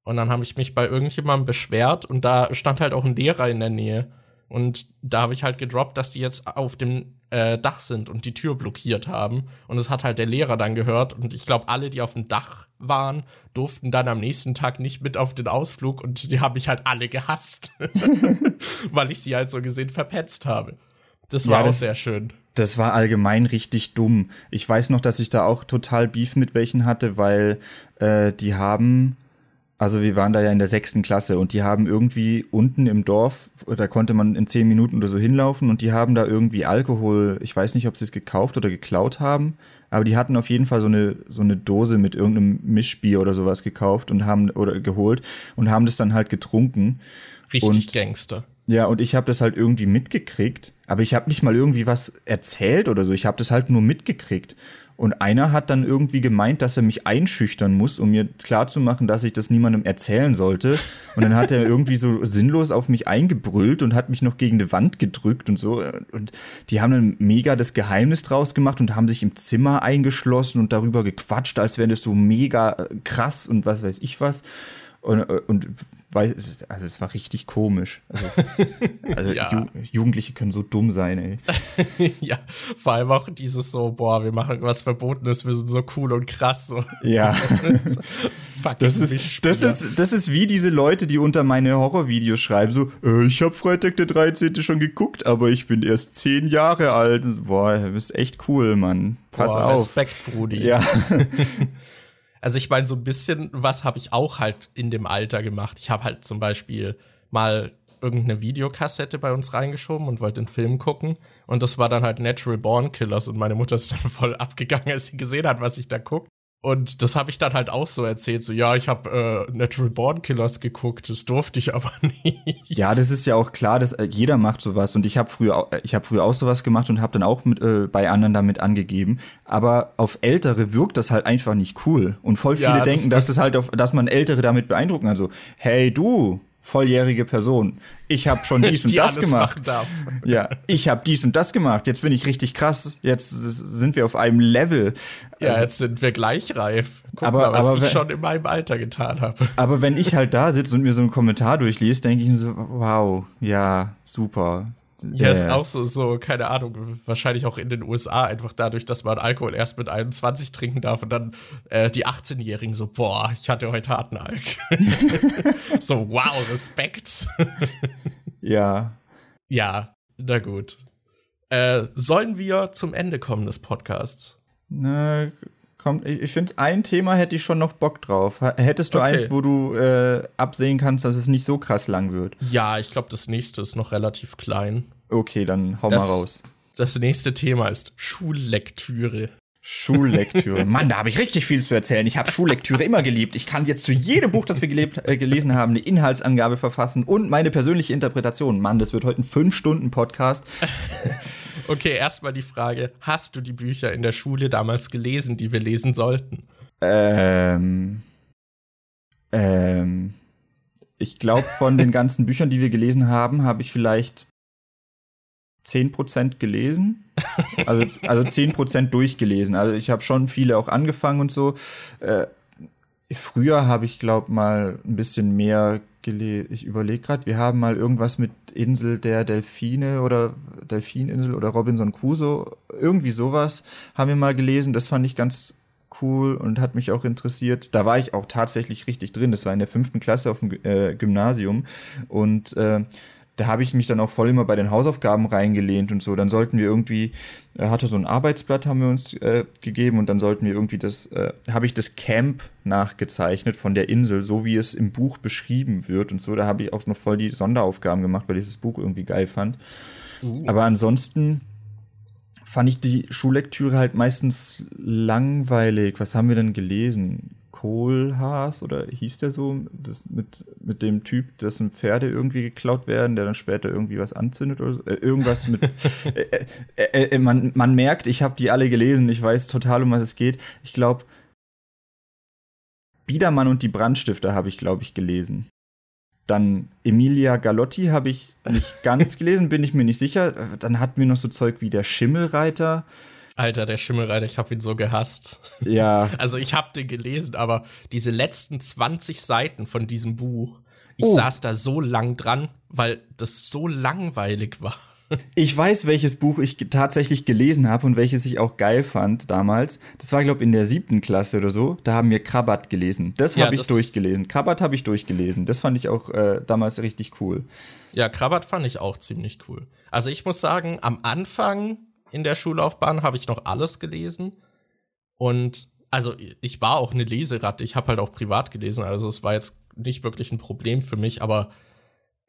B: Und dann habe ich mich bei irgendjemandem beschwert und da stand halt auch ein Lehrer in der Nähe. Und da habe ich halt gedroppt, dass die jetzt auf dem äh, Dach sind und die Tür blockiert haben. Und das hat halt der Lehrer dann gehört. Und ich glaube, alle, die auf dem Dach waren, durften dann am nächsten Tag nicht mit auf den Ausflug. Und die haben mich halt alle gehasst, weil ich sie halt so gesehen verpetzt habe. Das war ja, das, auch sehr schön.
A: Das war allgemein richtig dumm. Ich weiß noch, dass ich da auch total Beef mit welchen hatte, weil äh, die haben also wir waren da ja in der sechsten Klasse und die haben irgendwie unten im Dorf, da konnte man in zehn Minuten oder so hinlaufen und die haben da irgendwie Alkohol, ich weiß nicht, ob sie es gekauft oder geklaut haben, aber die hatten auf jeden Fall so eine, so eine Dose mit irgendeinem Mischbier oder sowas gekauft und haben, oder geholt und haben das dann halt getrunken.
B: Richtig und, Gangster.
A: Ja, und ich habe das halt irgendwie mitgekriegt, aber ich habe nicht mal irgendwie was erzählt oder so, ich habe das halt nur mitgekriegt. Und einer hat dann irgendwie gemeint, dass er mich einschüchtern muss, um mir klarzumachen, dass ich das niemandem erzählen sollte. Und dann hat er irgendwie so sinnlos auf mich eingebrüllt und hat mich noch gegen die Wand gedrückt und so. Und die haben dann mega das Geheimnis draus gemacht und haben sich im Zimmer eingeschlossen und darüber gequatscht, als wäre das so mega äh, krass und was weiß ich was. Und, und also es war richtig komisch. Also, also ja. Ju Jugendliche können so dumm sein,
B: ey. ja, vor allem auch dieses so, boah, wir machen was Verbotenes, wir sind so cool und krass. So.
A: Ja. das, ist, das, ist, das ist wie diese Leute, die unter meine Horrorvideos schreiben, so, äh, ich habe Freitag der 13. schon geguckt, aber ich bin erst zehn Jahre alt. Boah, du bist echt cool, Mann. Pass boah, auf.
B: Respekt, Brudi.
A: Ja.
B: Also ich meine, so ein bisschen was habe ich auch halt in dem Alter gemacht. Ich habe halt zum Beispiel mal irgendeine Videokassette bei uns reingeschoben und wollte den Film gucken. Und das war dann halt Natural Born Killers und meine Mutter ist dann voll abgegangen, als sie gesehen hat, was ich da guck. Und das habe ich dann halt auch so erzählt, so ja, ich habe äh, Natural Born Killers geguckt, das durfte ich aber nicht.
A: Ja, das ist ja auch klar, dass äh, jeder macht sowas. Und ich habe früher ich habe früher auch sowas gemacht und habe dann auch mit, äh, bei anderen damit angegeben, aber auf ältere wirkt das halt einfach nicht cool. Und voll viele ja, denken, das dass es halt auf dass man ältere damit beeindrucken. Kann, so hey du, volljährige Person. Ich habe schon dies und das gemacht. Ja, ich habe dies und das gemacht. Jetzt bin ich richtig krass. Jetzt sind wir auf einem Level.
B: Ja, jetzt sind wir gleich reif.
A: Guck aber mal, was aber,
B: ich schon in meinem Alter getan habe.
A: Aber wenn ich halt da sitze und mir so einen Kommentar durchlese, denke ich mir so, wow, ja, super.
B: Ja, ist auch so, so, keine Ahnung, wahrscheinlich auch in den USA, einfach dadurch, dass man Alkohol erst mit 21 trinken darf und dann äh, die 18-Jährigen so, boah, ich hatte heute harten Alk. so, wow, Respekt.
A: ja.
B: Ja, na gut. Äh, sollen wir zum Ende kommen des Podcasts?
A: Na, kommt, ich finde, ein Thema hätte ich schon noch Bock drauf. Hättest du okay. eins, wo du äh, absehen kannst, dass es nicht so krass lang wird?
B: Ja, ich glaube, das nächste ist noch relativ klein.
A: Okay, dann hau das, mal raus.
B: Das nächste Thema ist Schullektüre.
A: Schullektüre. Mann, da habe ich richtig viel zu erzählen. Ich habe Schullektüre immer geliebt. Ich kann jetzt zu jedem Buch, das wir gelebt, äh, gelesen haben, eine Inhaltsangabe verfassen und meine persönliche Interpretation. Mann, das wird heute ein 5-Stunden-Podcast.
B: Okay, erstmal die Frage: Hast du die Bücher in der Schule damals gelesen, die wir lesen sollten?
A: Ähm. Ähm. Ich glaube, von den ganzen Büchern, die wir gelesen haben, habe ich vielleicht 10% gelesen. Also, also 10% durchgelesen. Also ich habe schon viele auch angefangen und so. Äh, früher habe ich, glaube mal ein bisschen mehr gelesen. Ich überlege gerade, wir haben mal irgendwas mit Insel der Delfine oder Delfininsel oder Robinson Crusoe. Irgendwie sowas haben wir mal gelesen. Das fand ich ganz cool und hat mich auch interessiert. Da war ich auch tatsächlich richtig drin. Das war in der fünften Klasse auf dem äh, Gymnasium. Und äh, da habe ich mich dann auch voll immer bei den Hausaufgaben reingelehnt und so. Dann sollten wir irgendwie, er hatte so ein Arbeitsblatt, haben wir uns äh, gegeben und dann sollten wir irgendwie das, äh, habe ich das Camp nachgezeichnet von der Insel, so wie es im Buch beschrieben wird und so. Da habe ich auch noch voll die Sonderaufgaben gemacht, weil ich das Buch irgendwie geil fand. Uh. Aber ansonsten fand ich die Schullektüre halt meistens langweilig. Was haben wir denn gelesen? Kohlhaas oder hieß der so, das mit, mit dem Typ, dessen Pferde irgendwie geklaut werden, der dann später irgendwie was anzündet oder so. Äh, irgendwas mit. Äh, äh, äh, man, man merkt, ich habe die alle gelesen, ich weiß total, um was es geht. Ich glaube, Biedermann und die Brandstifter habe ich, glaube ich, gelesen. Dann Emilia Galotti habe ich nicht ganz gelesen, bin ich mir nicht sicher. Dann hatten wir noch so Zeug wie der Schimmelreiter.
B: Alter, der Schimmelreiter, ich habe ihn so gehasst.
A: Ja.
B: Also ich habe den gelesen, aber diese letzten 20 Seiten von diesem Buch, ich oh. saß da so lang dran, weil das so langweilig war.
A: Ich weiß, welches Buch ich tatsächlich gelesen habe und welches ich auch geil fand damals. Das war, glaube ich, in der siebten Klasse oder so. Da haben wir Krabat gelesen. Das habe ja, ich durchgelesen. Krabat habe ich durchgelesen. Das fand ich auch äh, damals richtig cool.
B: Ja, Krabat fand ich auch ziemlich cool. Also ich muss sagen, am Anfang in der Schullaufbahn habe ich noch alles gelesen. Und also ich war auch eine Leseratte. Ich habe halt auch privat gelesen. Also es war jetzt nicht wirklich ein Problem für mich, aber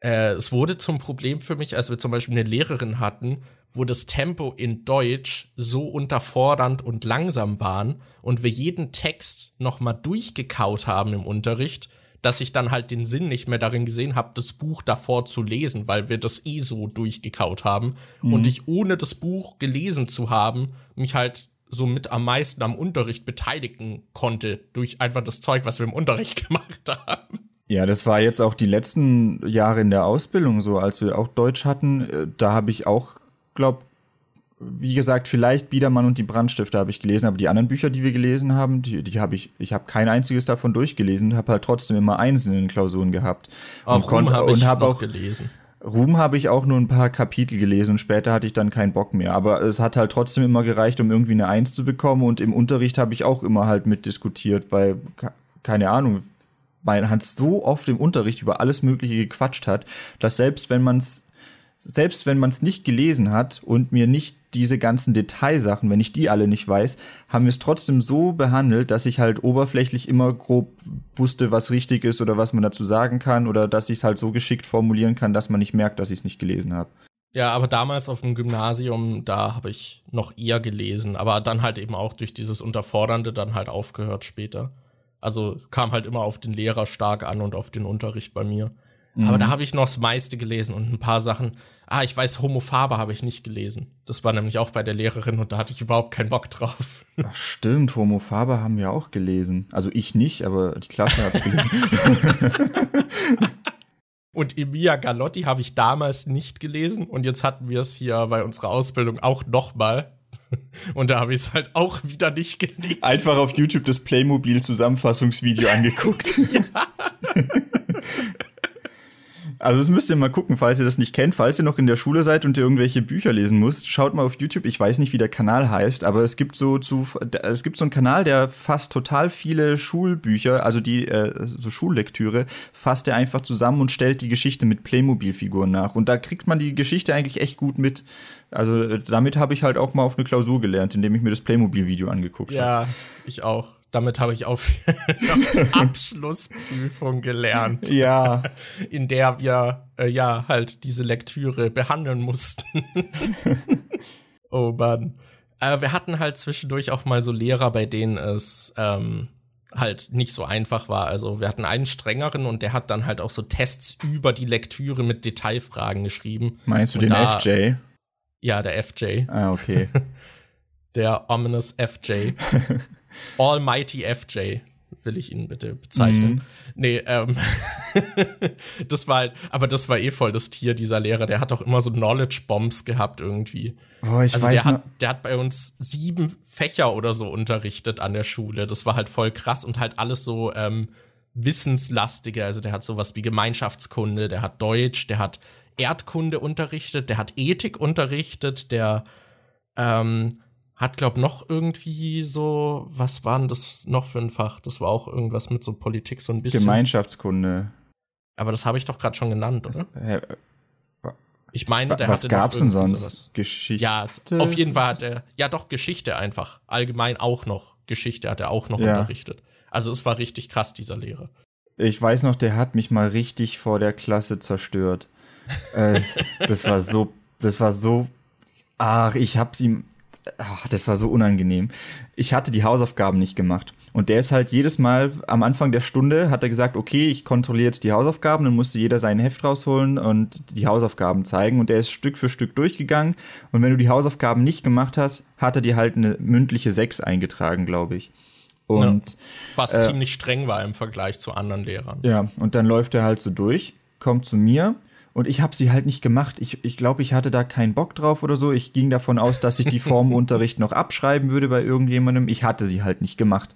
B: äh, es wurde zum Problem für mich, als wir zum Beispiel eine Lehrerin hatten, wo das Tempo in Deutsch so unterfordernd und langsam waren und wir jeden Text noch mal durchgekaut haben im Unterricht dass ich dann halt den Sinn nicht mehr darin gesehen habe, das Buch davor zu lesen, weil wir das eh so durchgekaut haben. Mhm. Und ich ohne das Buch gelesen zu haben, mich halt so mit am meisten am Unterricht beteiligen konnte, durch einfach das Zeug, was wir im Unterricht gemacht haben.
A: Ja, das war jetzt auch die letzten Jahre in der Ausbildung so, als wir auch Deutsch hatten. Äh, da habe ich auch, glaube wie gesagt, vielleicht Biedermann und die Brandstifter habe ich gelesen, aber die anderen Bücher, die wir gelesen haben, die, die habe ich, ich habe kein einziges davon durchgelesen und habe halt trotzdem immer einzelne Klausuren gehabt.
B: Auch und konnte hab und habe auch gelesen.
A: Ruhm habe ich auch nur ein paar Kapitel gelesen und später hatte ich dann keinen Bock mehr. Aber es hat halt trotzdem immer gereicht, um irgendwie eine Eins zu bekommen und im Unterricht habe ich auch immer halt mitdiskutiert, weil, keine Ahnung, mein Hans so oft im Unterricht über alles Mögliche gequatscht hat, dass selbst wenn man es selbst wenn man es nicht gelesen hat und mir nicht diese ganzen Detailsachen, wenn ich die alle nicht weiß, haben wir es trotzdem so behandelt, dass ich halt oberflächlich immer grob wusste, was richtig ist oder was man dazu sagen kann oder dass ich es halt so geschickt formulieren kann, dass man nicht merkt, dass ich es nicht gelesen habe.
B: Ja, aber damals auf dem Gymnasium, da habe ich noch eher gelesen, aber dann halt eben auch durch dieses Unterfordernde dann halt aufgehört später. Also kam halt immer auf den Lehrer stark an und auf den Unterricht bei mir. Mhm. Aber da habe ich noch das meiste gelesen und ein paar Sachen. Ah, ich weiß, Homophabe habe ich nicht gelesen. Das war nämlich auch bei der Lehrerin und da hatte ich überhaupt keinen Bock drauf.
A: Ach, stimmt, Homophabe haben wir auch gelesen. Also ich nicht, aber die Klasse hat es gelesen.
B: Und Emilia Galotti habe ich damals nicht gelesen und jetzt hatten wir es hier bei unserer Ausbildung auch nochmal. Und da habe ich es halt auch wieder nicht gelesen.
A: Einfach auf YouTube das Playmobil-Zusammenfassungsvideo angeguckt. ja. Also das müsst ihr mal gucken, falls ihr das nicht kennt. Falls ihr noch in der Schule seid und ihr irgendwelche Bücher lesen müsst, schaut mal auf YouTube. Ich weiß nicht, wie der Kanal heißt, aber es gibt so zu, es gibt so einen Kanal, der fasst total viele Schulbücher, also die äh, so Schullektüre, fasst er einfach zusammen und stellt die Geschichte mit Playmobil-Figuren nach. Und da kriegt man die Geschichte eigentlich echt gut mit. Also damit habe ich halt auch mal auf eine Klausur gelernt, indem ich mir das Playmobil-Video angeguckt habe.
B: Ja, ich auch damit habe ich auf Abschlussprüfung gelernt.
A: Ja.
B: In der wir äh, ja halt diese Lektüre behandeln mussten. oh Mann. Äh, wir hatten halt zwischendurch auch mal so Lehrer, bei denen es ähm, halt nicht so einfach war. Also wir hatten einen strengeren und der hat dann halt auch so Tests über die Lektüre mit Detailfragen geschrieben.
A: Meinst du
B: und
A: den da, FJ?
B: Ja, der FJ.
A: Ah, okay.
B: der ominous FJ. Almighty FJ will ich ihn bitte bezeichnen. Mhm. Nee, ähm, das war halt, aber das war eh voll das Tier, dieser Lehrer. Der hat auch immer so Knowledge Bombs gehabt irgendwie.
A: Oh, ich
B: also
A: weiß
B: der, hat, der hat bei uns sieben Fächer oder so unterrichtet an der Schule. Das war halt voll krass und halt alles so ähm, wissenslastige. Also der hat sowas wie Gemeinschaftskunde, der hat Deutsch, der hat Erdkunde unterrichtet, der hat Ethik unterrichtet, der ähm, hat, glaub, noch irgendwie so, was war denn das noch für ein Fach? Das war auch irgendwas mit so Politik, so ein bisschen.
A: Gemeinschaftskunde.
B: Aber das habe ich doch gerade schon genannt, oder?
A: Das, äh,
B: ich meine, der
A: was hatte gab's denn sonst? Sowas. Geschichte?
B: Ja, auf jeden Fall hat er, ja doch, Geschichte einfach. Allgemein auch noch. Geschichte hat er auch noch ja. unterrichtet. Also es war richtig krass, dieser Lehrer.
A: Ich weiß noch, der hat mich mal richtig vor der Klasse zerstört. äh, das war so, das war so, ach, ich hab's ihm, ach, das war so unangenehm. Ich hatte die Hausaufgaben nicht gemacht. Und der ist halt jedes Mal am Anfang der Stunde hat er gesagt, okay, ich kontrolliere jetzt die Hausaufgaben, dann musste jeder sein Heft rausholen und die Hausaufgaben zeigen. Und der ist Stück für Stück durchgegangen. Und wenn du die Hausaufgaben nicht gemacht hast, hat er dir halt eine mündliche 6 eingetragen, glaube ich. Und ja,
B: was äh, ziemlich streng war im Vergleich zu anderen Lehrern.
A: Ja, und dann läuft er halt so durch, kommt zu mir und ich habe sie halt nicht gemacht. Ich, ich glaube, ich hatte da keinen Bock drauf oder so. Ich ging davon aus, dass ich die Formunterricht noch abschreiben würde bei irgendjemandem. Ich hatte sie halt nicht gemacht.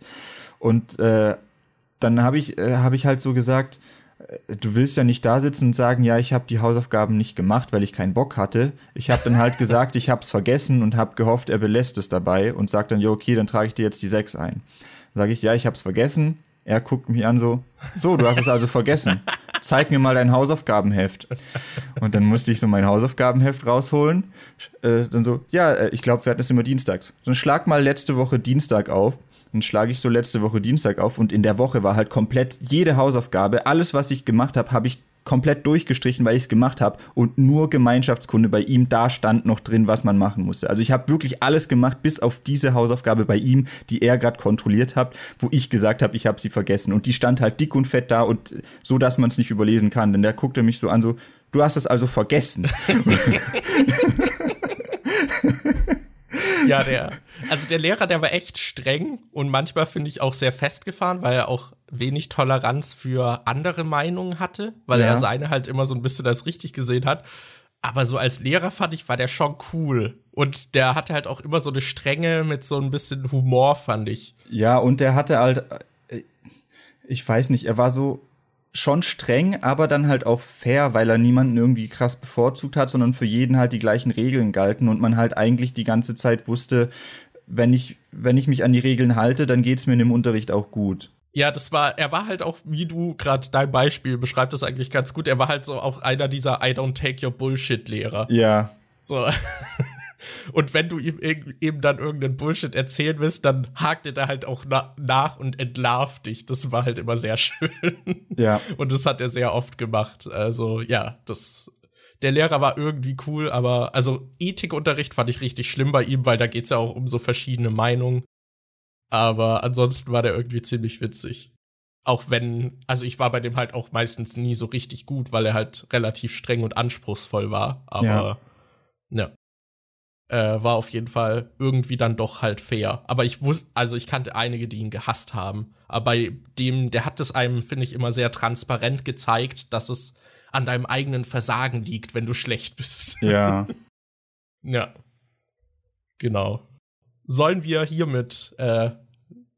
A: Und äh, dann habe ich, äh, hab ich halt so gesagt, äh, du willst ja nicht da sitzen und sagen, ja, ich habe die Hausaufgaben nicht gemacht, weil ich keinen Bock hatte. Ich habe dann halt gesagt, ich habe es vergessen und habe gehofft, er belässt es dabei und sagt dann, ja, okay, dann trage ich dir jetzt die sechs ein. Dann sage ich, ja, ich habe es vergessen. Er guckt mich an so, so, du hast es also vergessen. Zeig mir mal dein Hausaufgabenheft. Und dann musste ich so mein Hausaufgabenheft rausholen. Äh, dann so, ja, äh, ich glaube, wir hatten es immer dienstags. Dann schlag mal letzte Woche Dienstag auf. Dann schlage ich so letzte Woche Dienstag auf und in der Woche war halt komplett jede Hausaufgabe, alles, was ich gemacht habe, habe ich komplett durchgestrichen, weil ich es gemacht habe und nur Gemeinschaftskunde bei ihm, da stand noch drin, was man machen musste. Also ich habe wirklich alles gemacht, bis auf diese Hausaufgabe bei ihm, die er gerade kontrolliert hat, wo ich gesagt habe, ich habe sie vergessen. Und die stand halt dick und fett da und so, dass man es nicht überlesen kann. Denn der guckte mich so an, so, du hast es also vergessen.
B: ja, der, also der Lehrer, der war echt streng und manchmal finde ich auch sehr festgefahren, weil er auch wenig Toleranz für andere Meinungen hatte, weil ja. er seine halt immer so ein bisschen das richtig gesehen hat. Aber so als Lehrer fand ich, war der schon cool. Und der hatte halt auch immer so eine Strenge mit so ein bisschen Humor, fand ich.
A: Ja, und der hatte halt, äh, ich weiß nicht, er war so, schon streng, aber dann halt auch fair, weil er niemanden irgendwie krass bevorzugt hat, sondern für jeden halt die gleichen Regeln galten und man halt eigentlich die ganze Zeit wusste, wenn ich, wenn ich mich an die Regeln halte, dann geht's mir in dem Unterricht auch gut.
B: Ja, das war, er war halt auch, wie du gerade dein Beispiel beschreibst das eigentlich ganz gut. Er war halt so auch einer dieser I don't take your bullshit Lehrer.
A: Ja.
B: So. Und wenn du ihm eben dann irgendeinen Bullshit erzählen willst, dann hakt er da halt auch na nach und entlarvt dich. Das war halt immer sehr schön.
A: Ja.
B: Und das hat er sehr oft gemacht. Also, ja, das. Der Lehrer war irgendwie cool, aber also Ethikunterricht fand ich richtig schlimm bei ihm, weil da geht's ja auch um so verschiedene Meinungen. Aber ansonsten war der irgendwie ziemlich witzig. Auch wenn, also ich war bei dem halt auch meistens nie so richtig gut, weil er halt relativ streng und anspruchsvoll war. Aber ja. ja äh, war auf jeden Fall irgendwie dann doch halt fair. Aber ich wusste, also ich kannte einige, die ihn gehasst haben. Aber bei dem, der hat es einem, finde ich, immer sehr transparent gezeigt, dass es an deinem eigenen Versagen liegt, wenn du schlecht bist.
A: Ja.
B: ja. Genau. Sollen wir hiermit äh,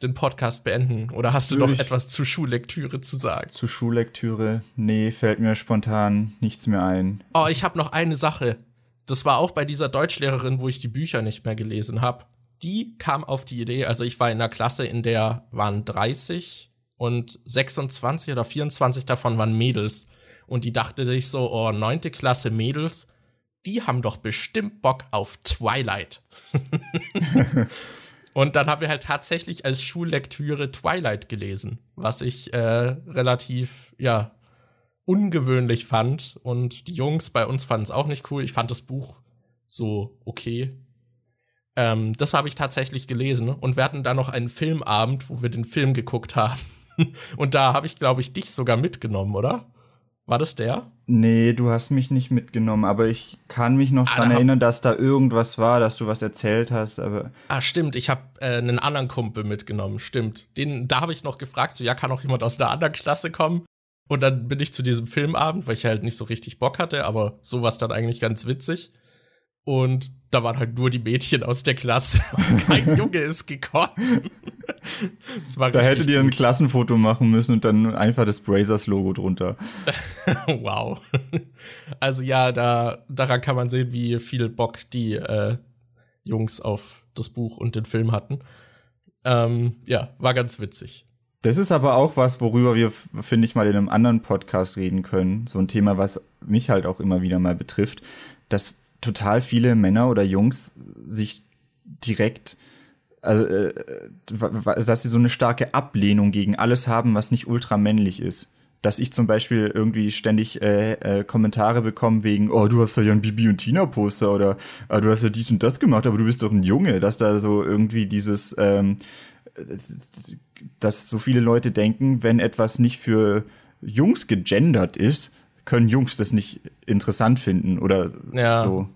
B: den Podcast beenden? Oder hast du Würde noch etwas zur Schullektüre zu sagen?
A: Zur Schullektüre? Nee, fällt mir spontan nichts mehr ein.
B: Oh, ich habe noch eine Sache. Das war auch bei dieser Deutschlehrerin, wo ich die Bücher nicht mehr gelesen habe. Die kam auf die Idee, also ich war in einer Klasse, in der waren 30 und 26 oder 24 davon waren Mädels. Und die dachte sich so, oh, neunte Klasse Mädels, die haben doch bestimmt Bock auf Twilight. Und dann haben wir halt tatsächlich als Schullektüre Twilight gelesen, was ich äh, relativ, ja, ungewöhnlich fand. Und die Jungs bei uns fanden es auch nicht cool. Ich fand das Buch so okay. Ähm, das habe ich tatsächlich gelesen. Und wir hatten da noch einen Filmabend, wo wir den Film geguckt haben. Und da habe ich, glaube ich, dich sogar mitgenommen, oder? War das der?
A: Nee, du hast mich nicht mitgenommen, aber ich kann mich noch ah, dran erinnern, dass da irgendwas war, dass du was erzählt hast, aber.
B: Ah, stimmt, ich habe äh, einen anderen Kumpel mitgenommen, stimmt. Den, da habe ich noch gefragt, so, ja, kann auch jemand aus einer anderen Klasse kommen? Und dann bin ich zu diesem Filmabend, weil ich halt nicht so richtig Bock hatte, aber sowas dann eigentlich ganz witzig. Und da waren halt nur die Mädchen aus der Klasse und kein Junge ist gekommen.
A: da hättet ihr ein Klassenfoto machen müssen und dann einfach das Brazers-Logo drunter.
B: wow. Also ja, da, daran kann man sehen, wie viel Bock die äh, Jungs auf das Buch und den Film hatten. Ähm, ja, war ganz witzig.
A: Das ist aber auch was, worüber wir, finde ich, mal in einem anderen Podcast reden können. So ein Thema, was mich halt auch immer wieder mal betrifft. Das total viele Männer oder Jungs sich direkt, also, äh, dass sie so eine starke Ablehnung gegen alles haben, was nicht ultramännlich ist. Dass ich zum Beispiel irgendwie ständig äh, äh, Kommentare bekomme wegen, oh, du hast ja ein Bibi und Tina Poster oder ah, du hast ja dies und das gemacht, aber du bist doch ein Junge, dass da so irgendwie dieses, ähm, dass so viele Leute denken, wenn etwas nicht für Jungs gegendert ist, können Jungs das nicht interessant finden oder ja. so.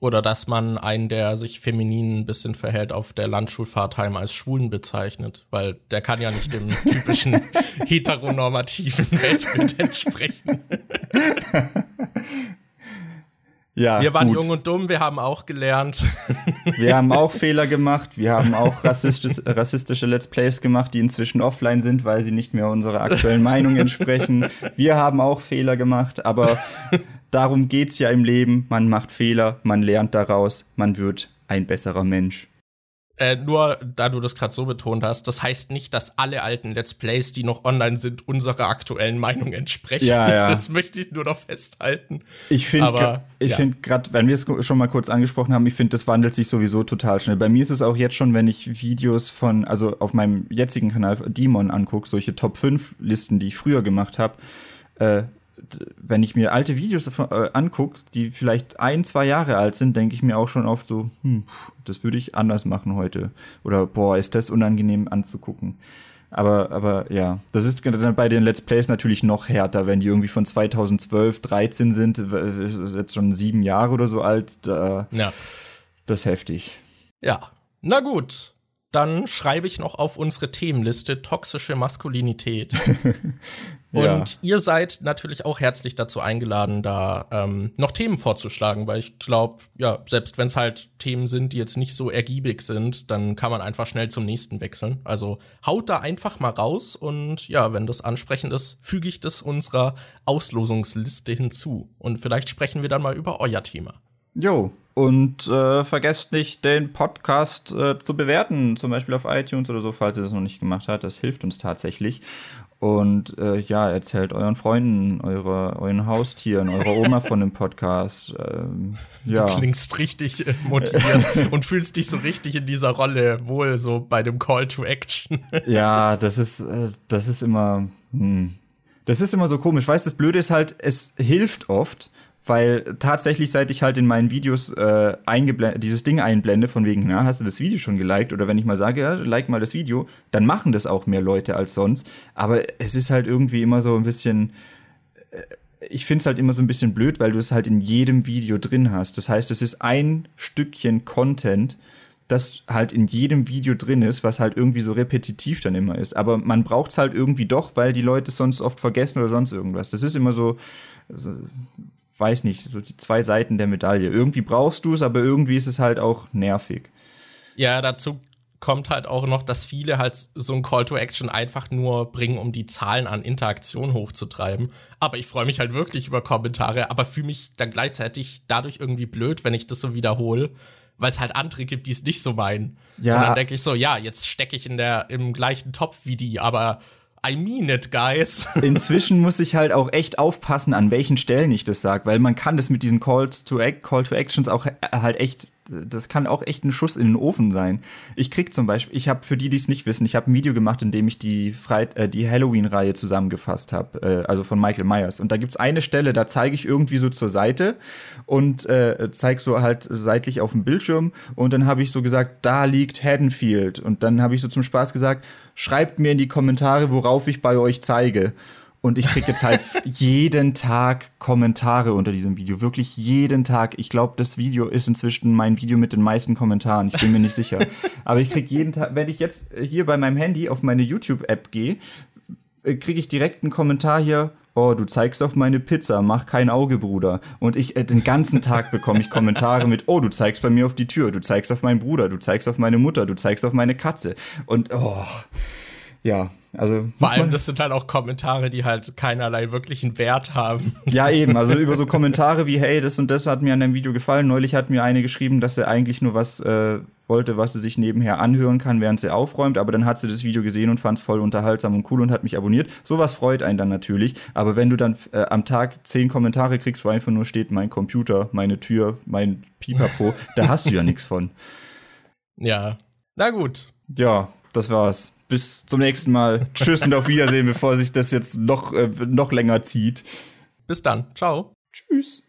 B: Oder dass man einen, der sich feminin ein bisschen verhält, auf der Landschulfahrt heim als Schwulen bezeichnet. Weil der kann ja nicht dem typischen heteronormativen Weltbild entsprechen. Ja, wir waren gut. jung und dumm, wir haben auch gelernt.
A: Wir haben auch Fehler gemacht, wir haben auch rassistische, rassistische Let's Plays gemacht, die inzwischen offline sind, weil sie nicht mehr unserer aktuellen Meinung entsprechen. Wir haben auch Fehler gemacht, aber darum geht's ja im Leben. Man macht Fehler, man lernt daraus, man wird ein besserer Mensch.
B: Äh, nur da du das gerade so betont hast, das heißt nicht, dass alle alten Let's Plays, die noch online sind, unserer aktuellen Meinung entsprechen. Ja, ja. Das möchte ich nur noch festhalten.
A: Ich finde, ich ja. finde gerade, wenn wir es schon mal kurz angesprochen haben, ich finde, das wandelt sich sowieso total schnell. Bei mir ist es auch jetzt schon, wenn ich Videos von, also auf meinem jetzigen Kanal Demon angucke, solche Top 5 Listen, die ich früher gemacht habe, äh, wenn ich mir alte Videos äh, angucke, die vielleicht ein, zwei Jahre alt sind, denke ich mir auch schon oft so, hm, das würde ich anders machen heute. Oder boah, ist das unangenehm anzugucken. Aber, aber ja, das ist dann bei den Let's Plays natürlich noch härter, wenn die irgendwie von 2012, 13 sind, jetzt schon sieben Jahre oder so alt. Da, ja. Das ist heftig.
B: Ja, na gut. Dann schreibe ich noch auf unsere Themenliste toxische Maskulinität. ja. Und ihr seid natürlich auch herzlich dazu eingeladen, da ähm, noch Themen vorzuschlagen, weil ich glaube, ja, selbst wenn es halt Themen sind, die jetzt nicht so ergiebig sind, dann kann man einfach schnell zum nächsten wechseln. Also haut da einfach mal raus und ja, wenn das ansprechend ist, füge ich das unserer Auslosungsliste hinzu. Und vielleicht sprechen wir dann mal über euer Thema.
A: Jo, und äh, vergesst nicht, den Podcast äh, zu bewerten, zum Beispiel auf iTunes oder so, falls ihr das noch nicht gemacht habt. Das hilft uns tatsächlich. Und äh, ja, erzählt euren Freunden, eure, euren Haustieren, eurer Oma von dem Podcast. Ähm, ja.
B: Du klingst richtig äh, motiviert und fühlst dich so richtig in dieser Rolle wohl, so bei dem Call to Action.
A: ja, das ist, äh, das ist immer, hm. das ist immer so komisch. Weißt, das Blöde ist halt, es hilft oft weil tatsächlich, seit ich halt in meinen Videos äh, dieses Ding einblende, von wegen, na, hast du das Video schon geliked? Oder wenn ich mal sage, ja, like mal das Video, dann machen das auch mehr Leute als sonst. Aber es ist halt irgendwie immer so ein bisschen. Äh, ich finde es halt immer so ein bisschen blöd, weil du es halt in jedem Video drin hast. Das heißt, es ist ein Stückchen Content, das halt in jedem Video drin ist, was halt irgendwie so repetitiv dann immer ist. Aber man braucht es halt irgendwie doch, weil die Leute sonst oft vergessen oder sonst irgendwas. Das ist immer so, weiß nicht, so die zwei Seiten der Medaille. Irgendwie brauchst du es, aber irgendwie ist es halt auch nervig.
B: Ja, dazu kommt halt auch noch, dass viele halt so ein Call to Action einfach nur bringen, um die Zahlen an Interaktion hochzutreiben. Aber ich freue mich halt wirklich über Kommentare, aber fühle mich dann gleichzeitig dadurch irgendwie blöd, wenn ich das so wiederhole, weil es halt andere gibt, die es nicht so meinen. Ja. Und dann denke ich so, ja, jetzt stecke ich in der im gleichen Topf wie die, aber I mean it, guys.
A: Inzwischen muss ich halt auch echt aufpassen, an welchen Stellen ich das sage, weil man kann das mit diesen Calls to Act, Call to Actions auch halt echt, das kann auch echt ein Schuss in den Ofen sein. Ich krieg zum Beispiel, ich habe für die, die es nicht wissen, ich habe ein Video gemacht, in dem ich die, Freit äh, die Halloween-Reihe zusammengefasst habe, äh, also von Michael Myers. Und da gibt's eine Stelle, da zeige ich irgendwie so zur Seite und äh, zeige so halt seitlich auf dem Bildschirm und dann habe ich so gesagt, da liegt Haddonfield. Und dann habe ich so zum Spaß gesagt, schreibt mir in die Kommentare, worauf ich bei euch zeige. Und ich krieg jetzt halt jeden Tag Kommentare unter diesem Video. Wirklich jeden Tag. Ich glaube, das Video ist inzwischen mein Video mit den meisten Kommentaren. Ich bin mir nicht sicher. Aber ich krieg jeden Tag, wenn ich jetzt hier bei meinem Handy auf meine YouTube-App gehe, äh, kriege ich direkt einen Kommentar hier. Oh, du zeigst auf meine Pizza, mach kein Auge, Bruder. Und ich äh, den ganzen Tag bekomme ich Kommentare mit, oh, du zeigst bei mir auf die Tür, du zeigst auf meinen Bruder, du zeigst auf meine Mutter, du zeigst auf meine Katze. Und oh, ja, also.
B: Vor allem, das sind halt auch Kommentare, die halt keinerlei wirklichen Wert haben.
A: Ja, eben. Also über so Kommentare wie, hey, das und das hat mir an dem Video gefallen. Neulich hat mir eine geschrieben, dass er eigentlich nur was äh, wollte, was sie sich nebenher anhören kann, während sie aufräumt. Aber dann hat sie das Video gesehen und fand es voll unterhaltsam und cool und hat mich abonniert. Sowas freut einen dann natürlich. Aber wenn du dann äh, am Tag zehn Kommentare kriegst, wo einfach nur steht, mein Computer, meine Tür, mein Pipapo, da hast du ja nichts von.
B: Ja. Na gut.
A: Ja, das war's. Bis zum nächsten Mal. Tschüss und auf Wiedersehen, bevor sich das jetzt noch, äh, noch länger zieht.
B: Bis dann. Ciao.
A: Tschüss.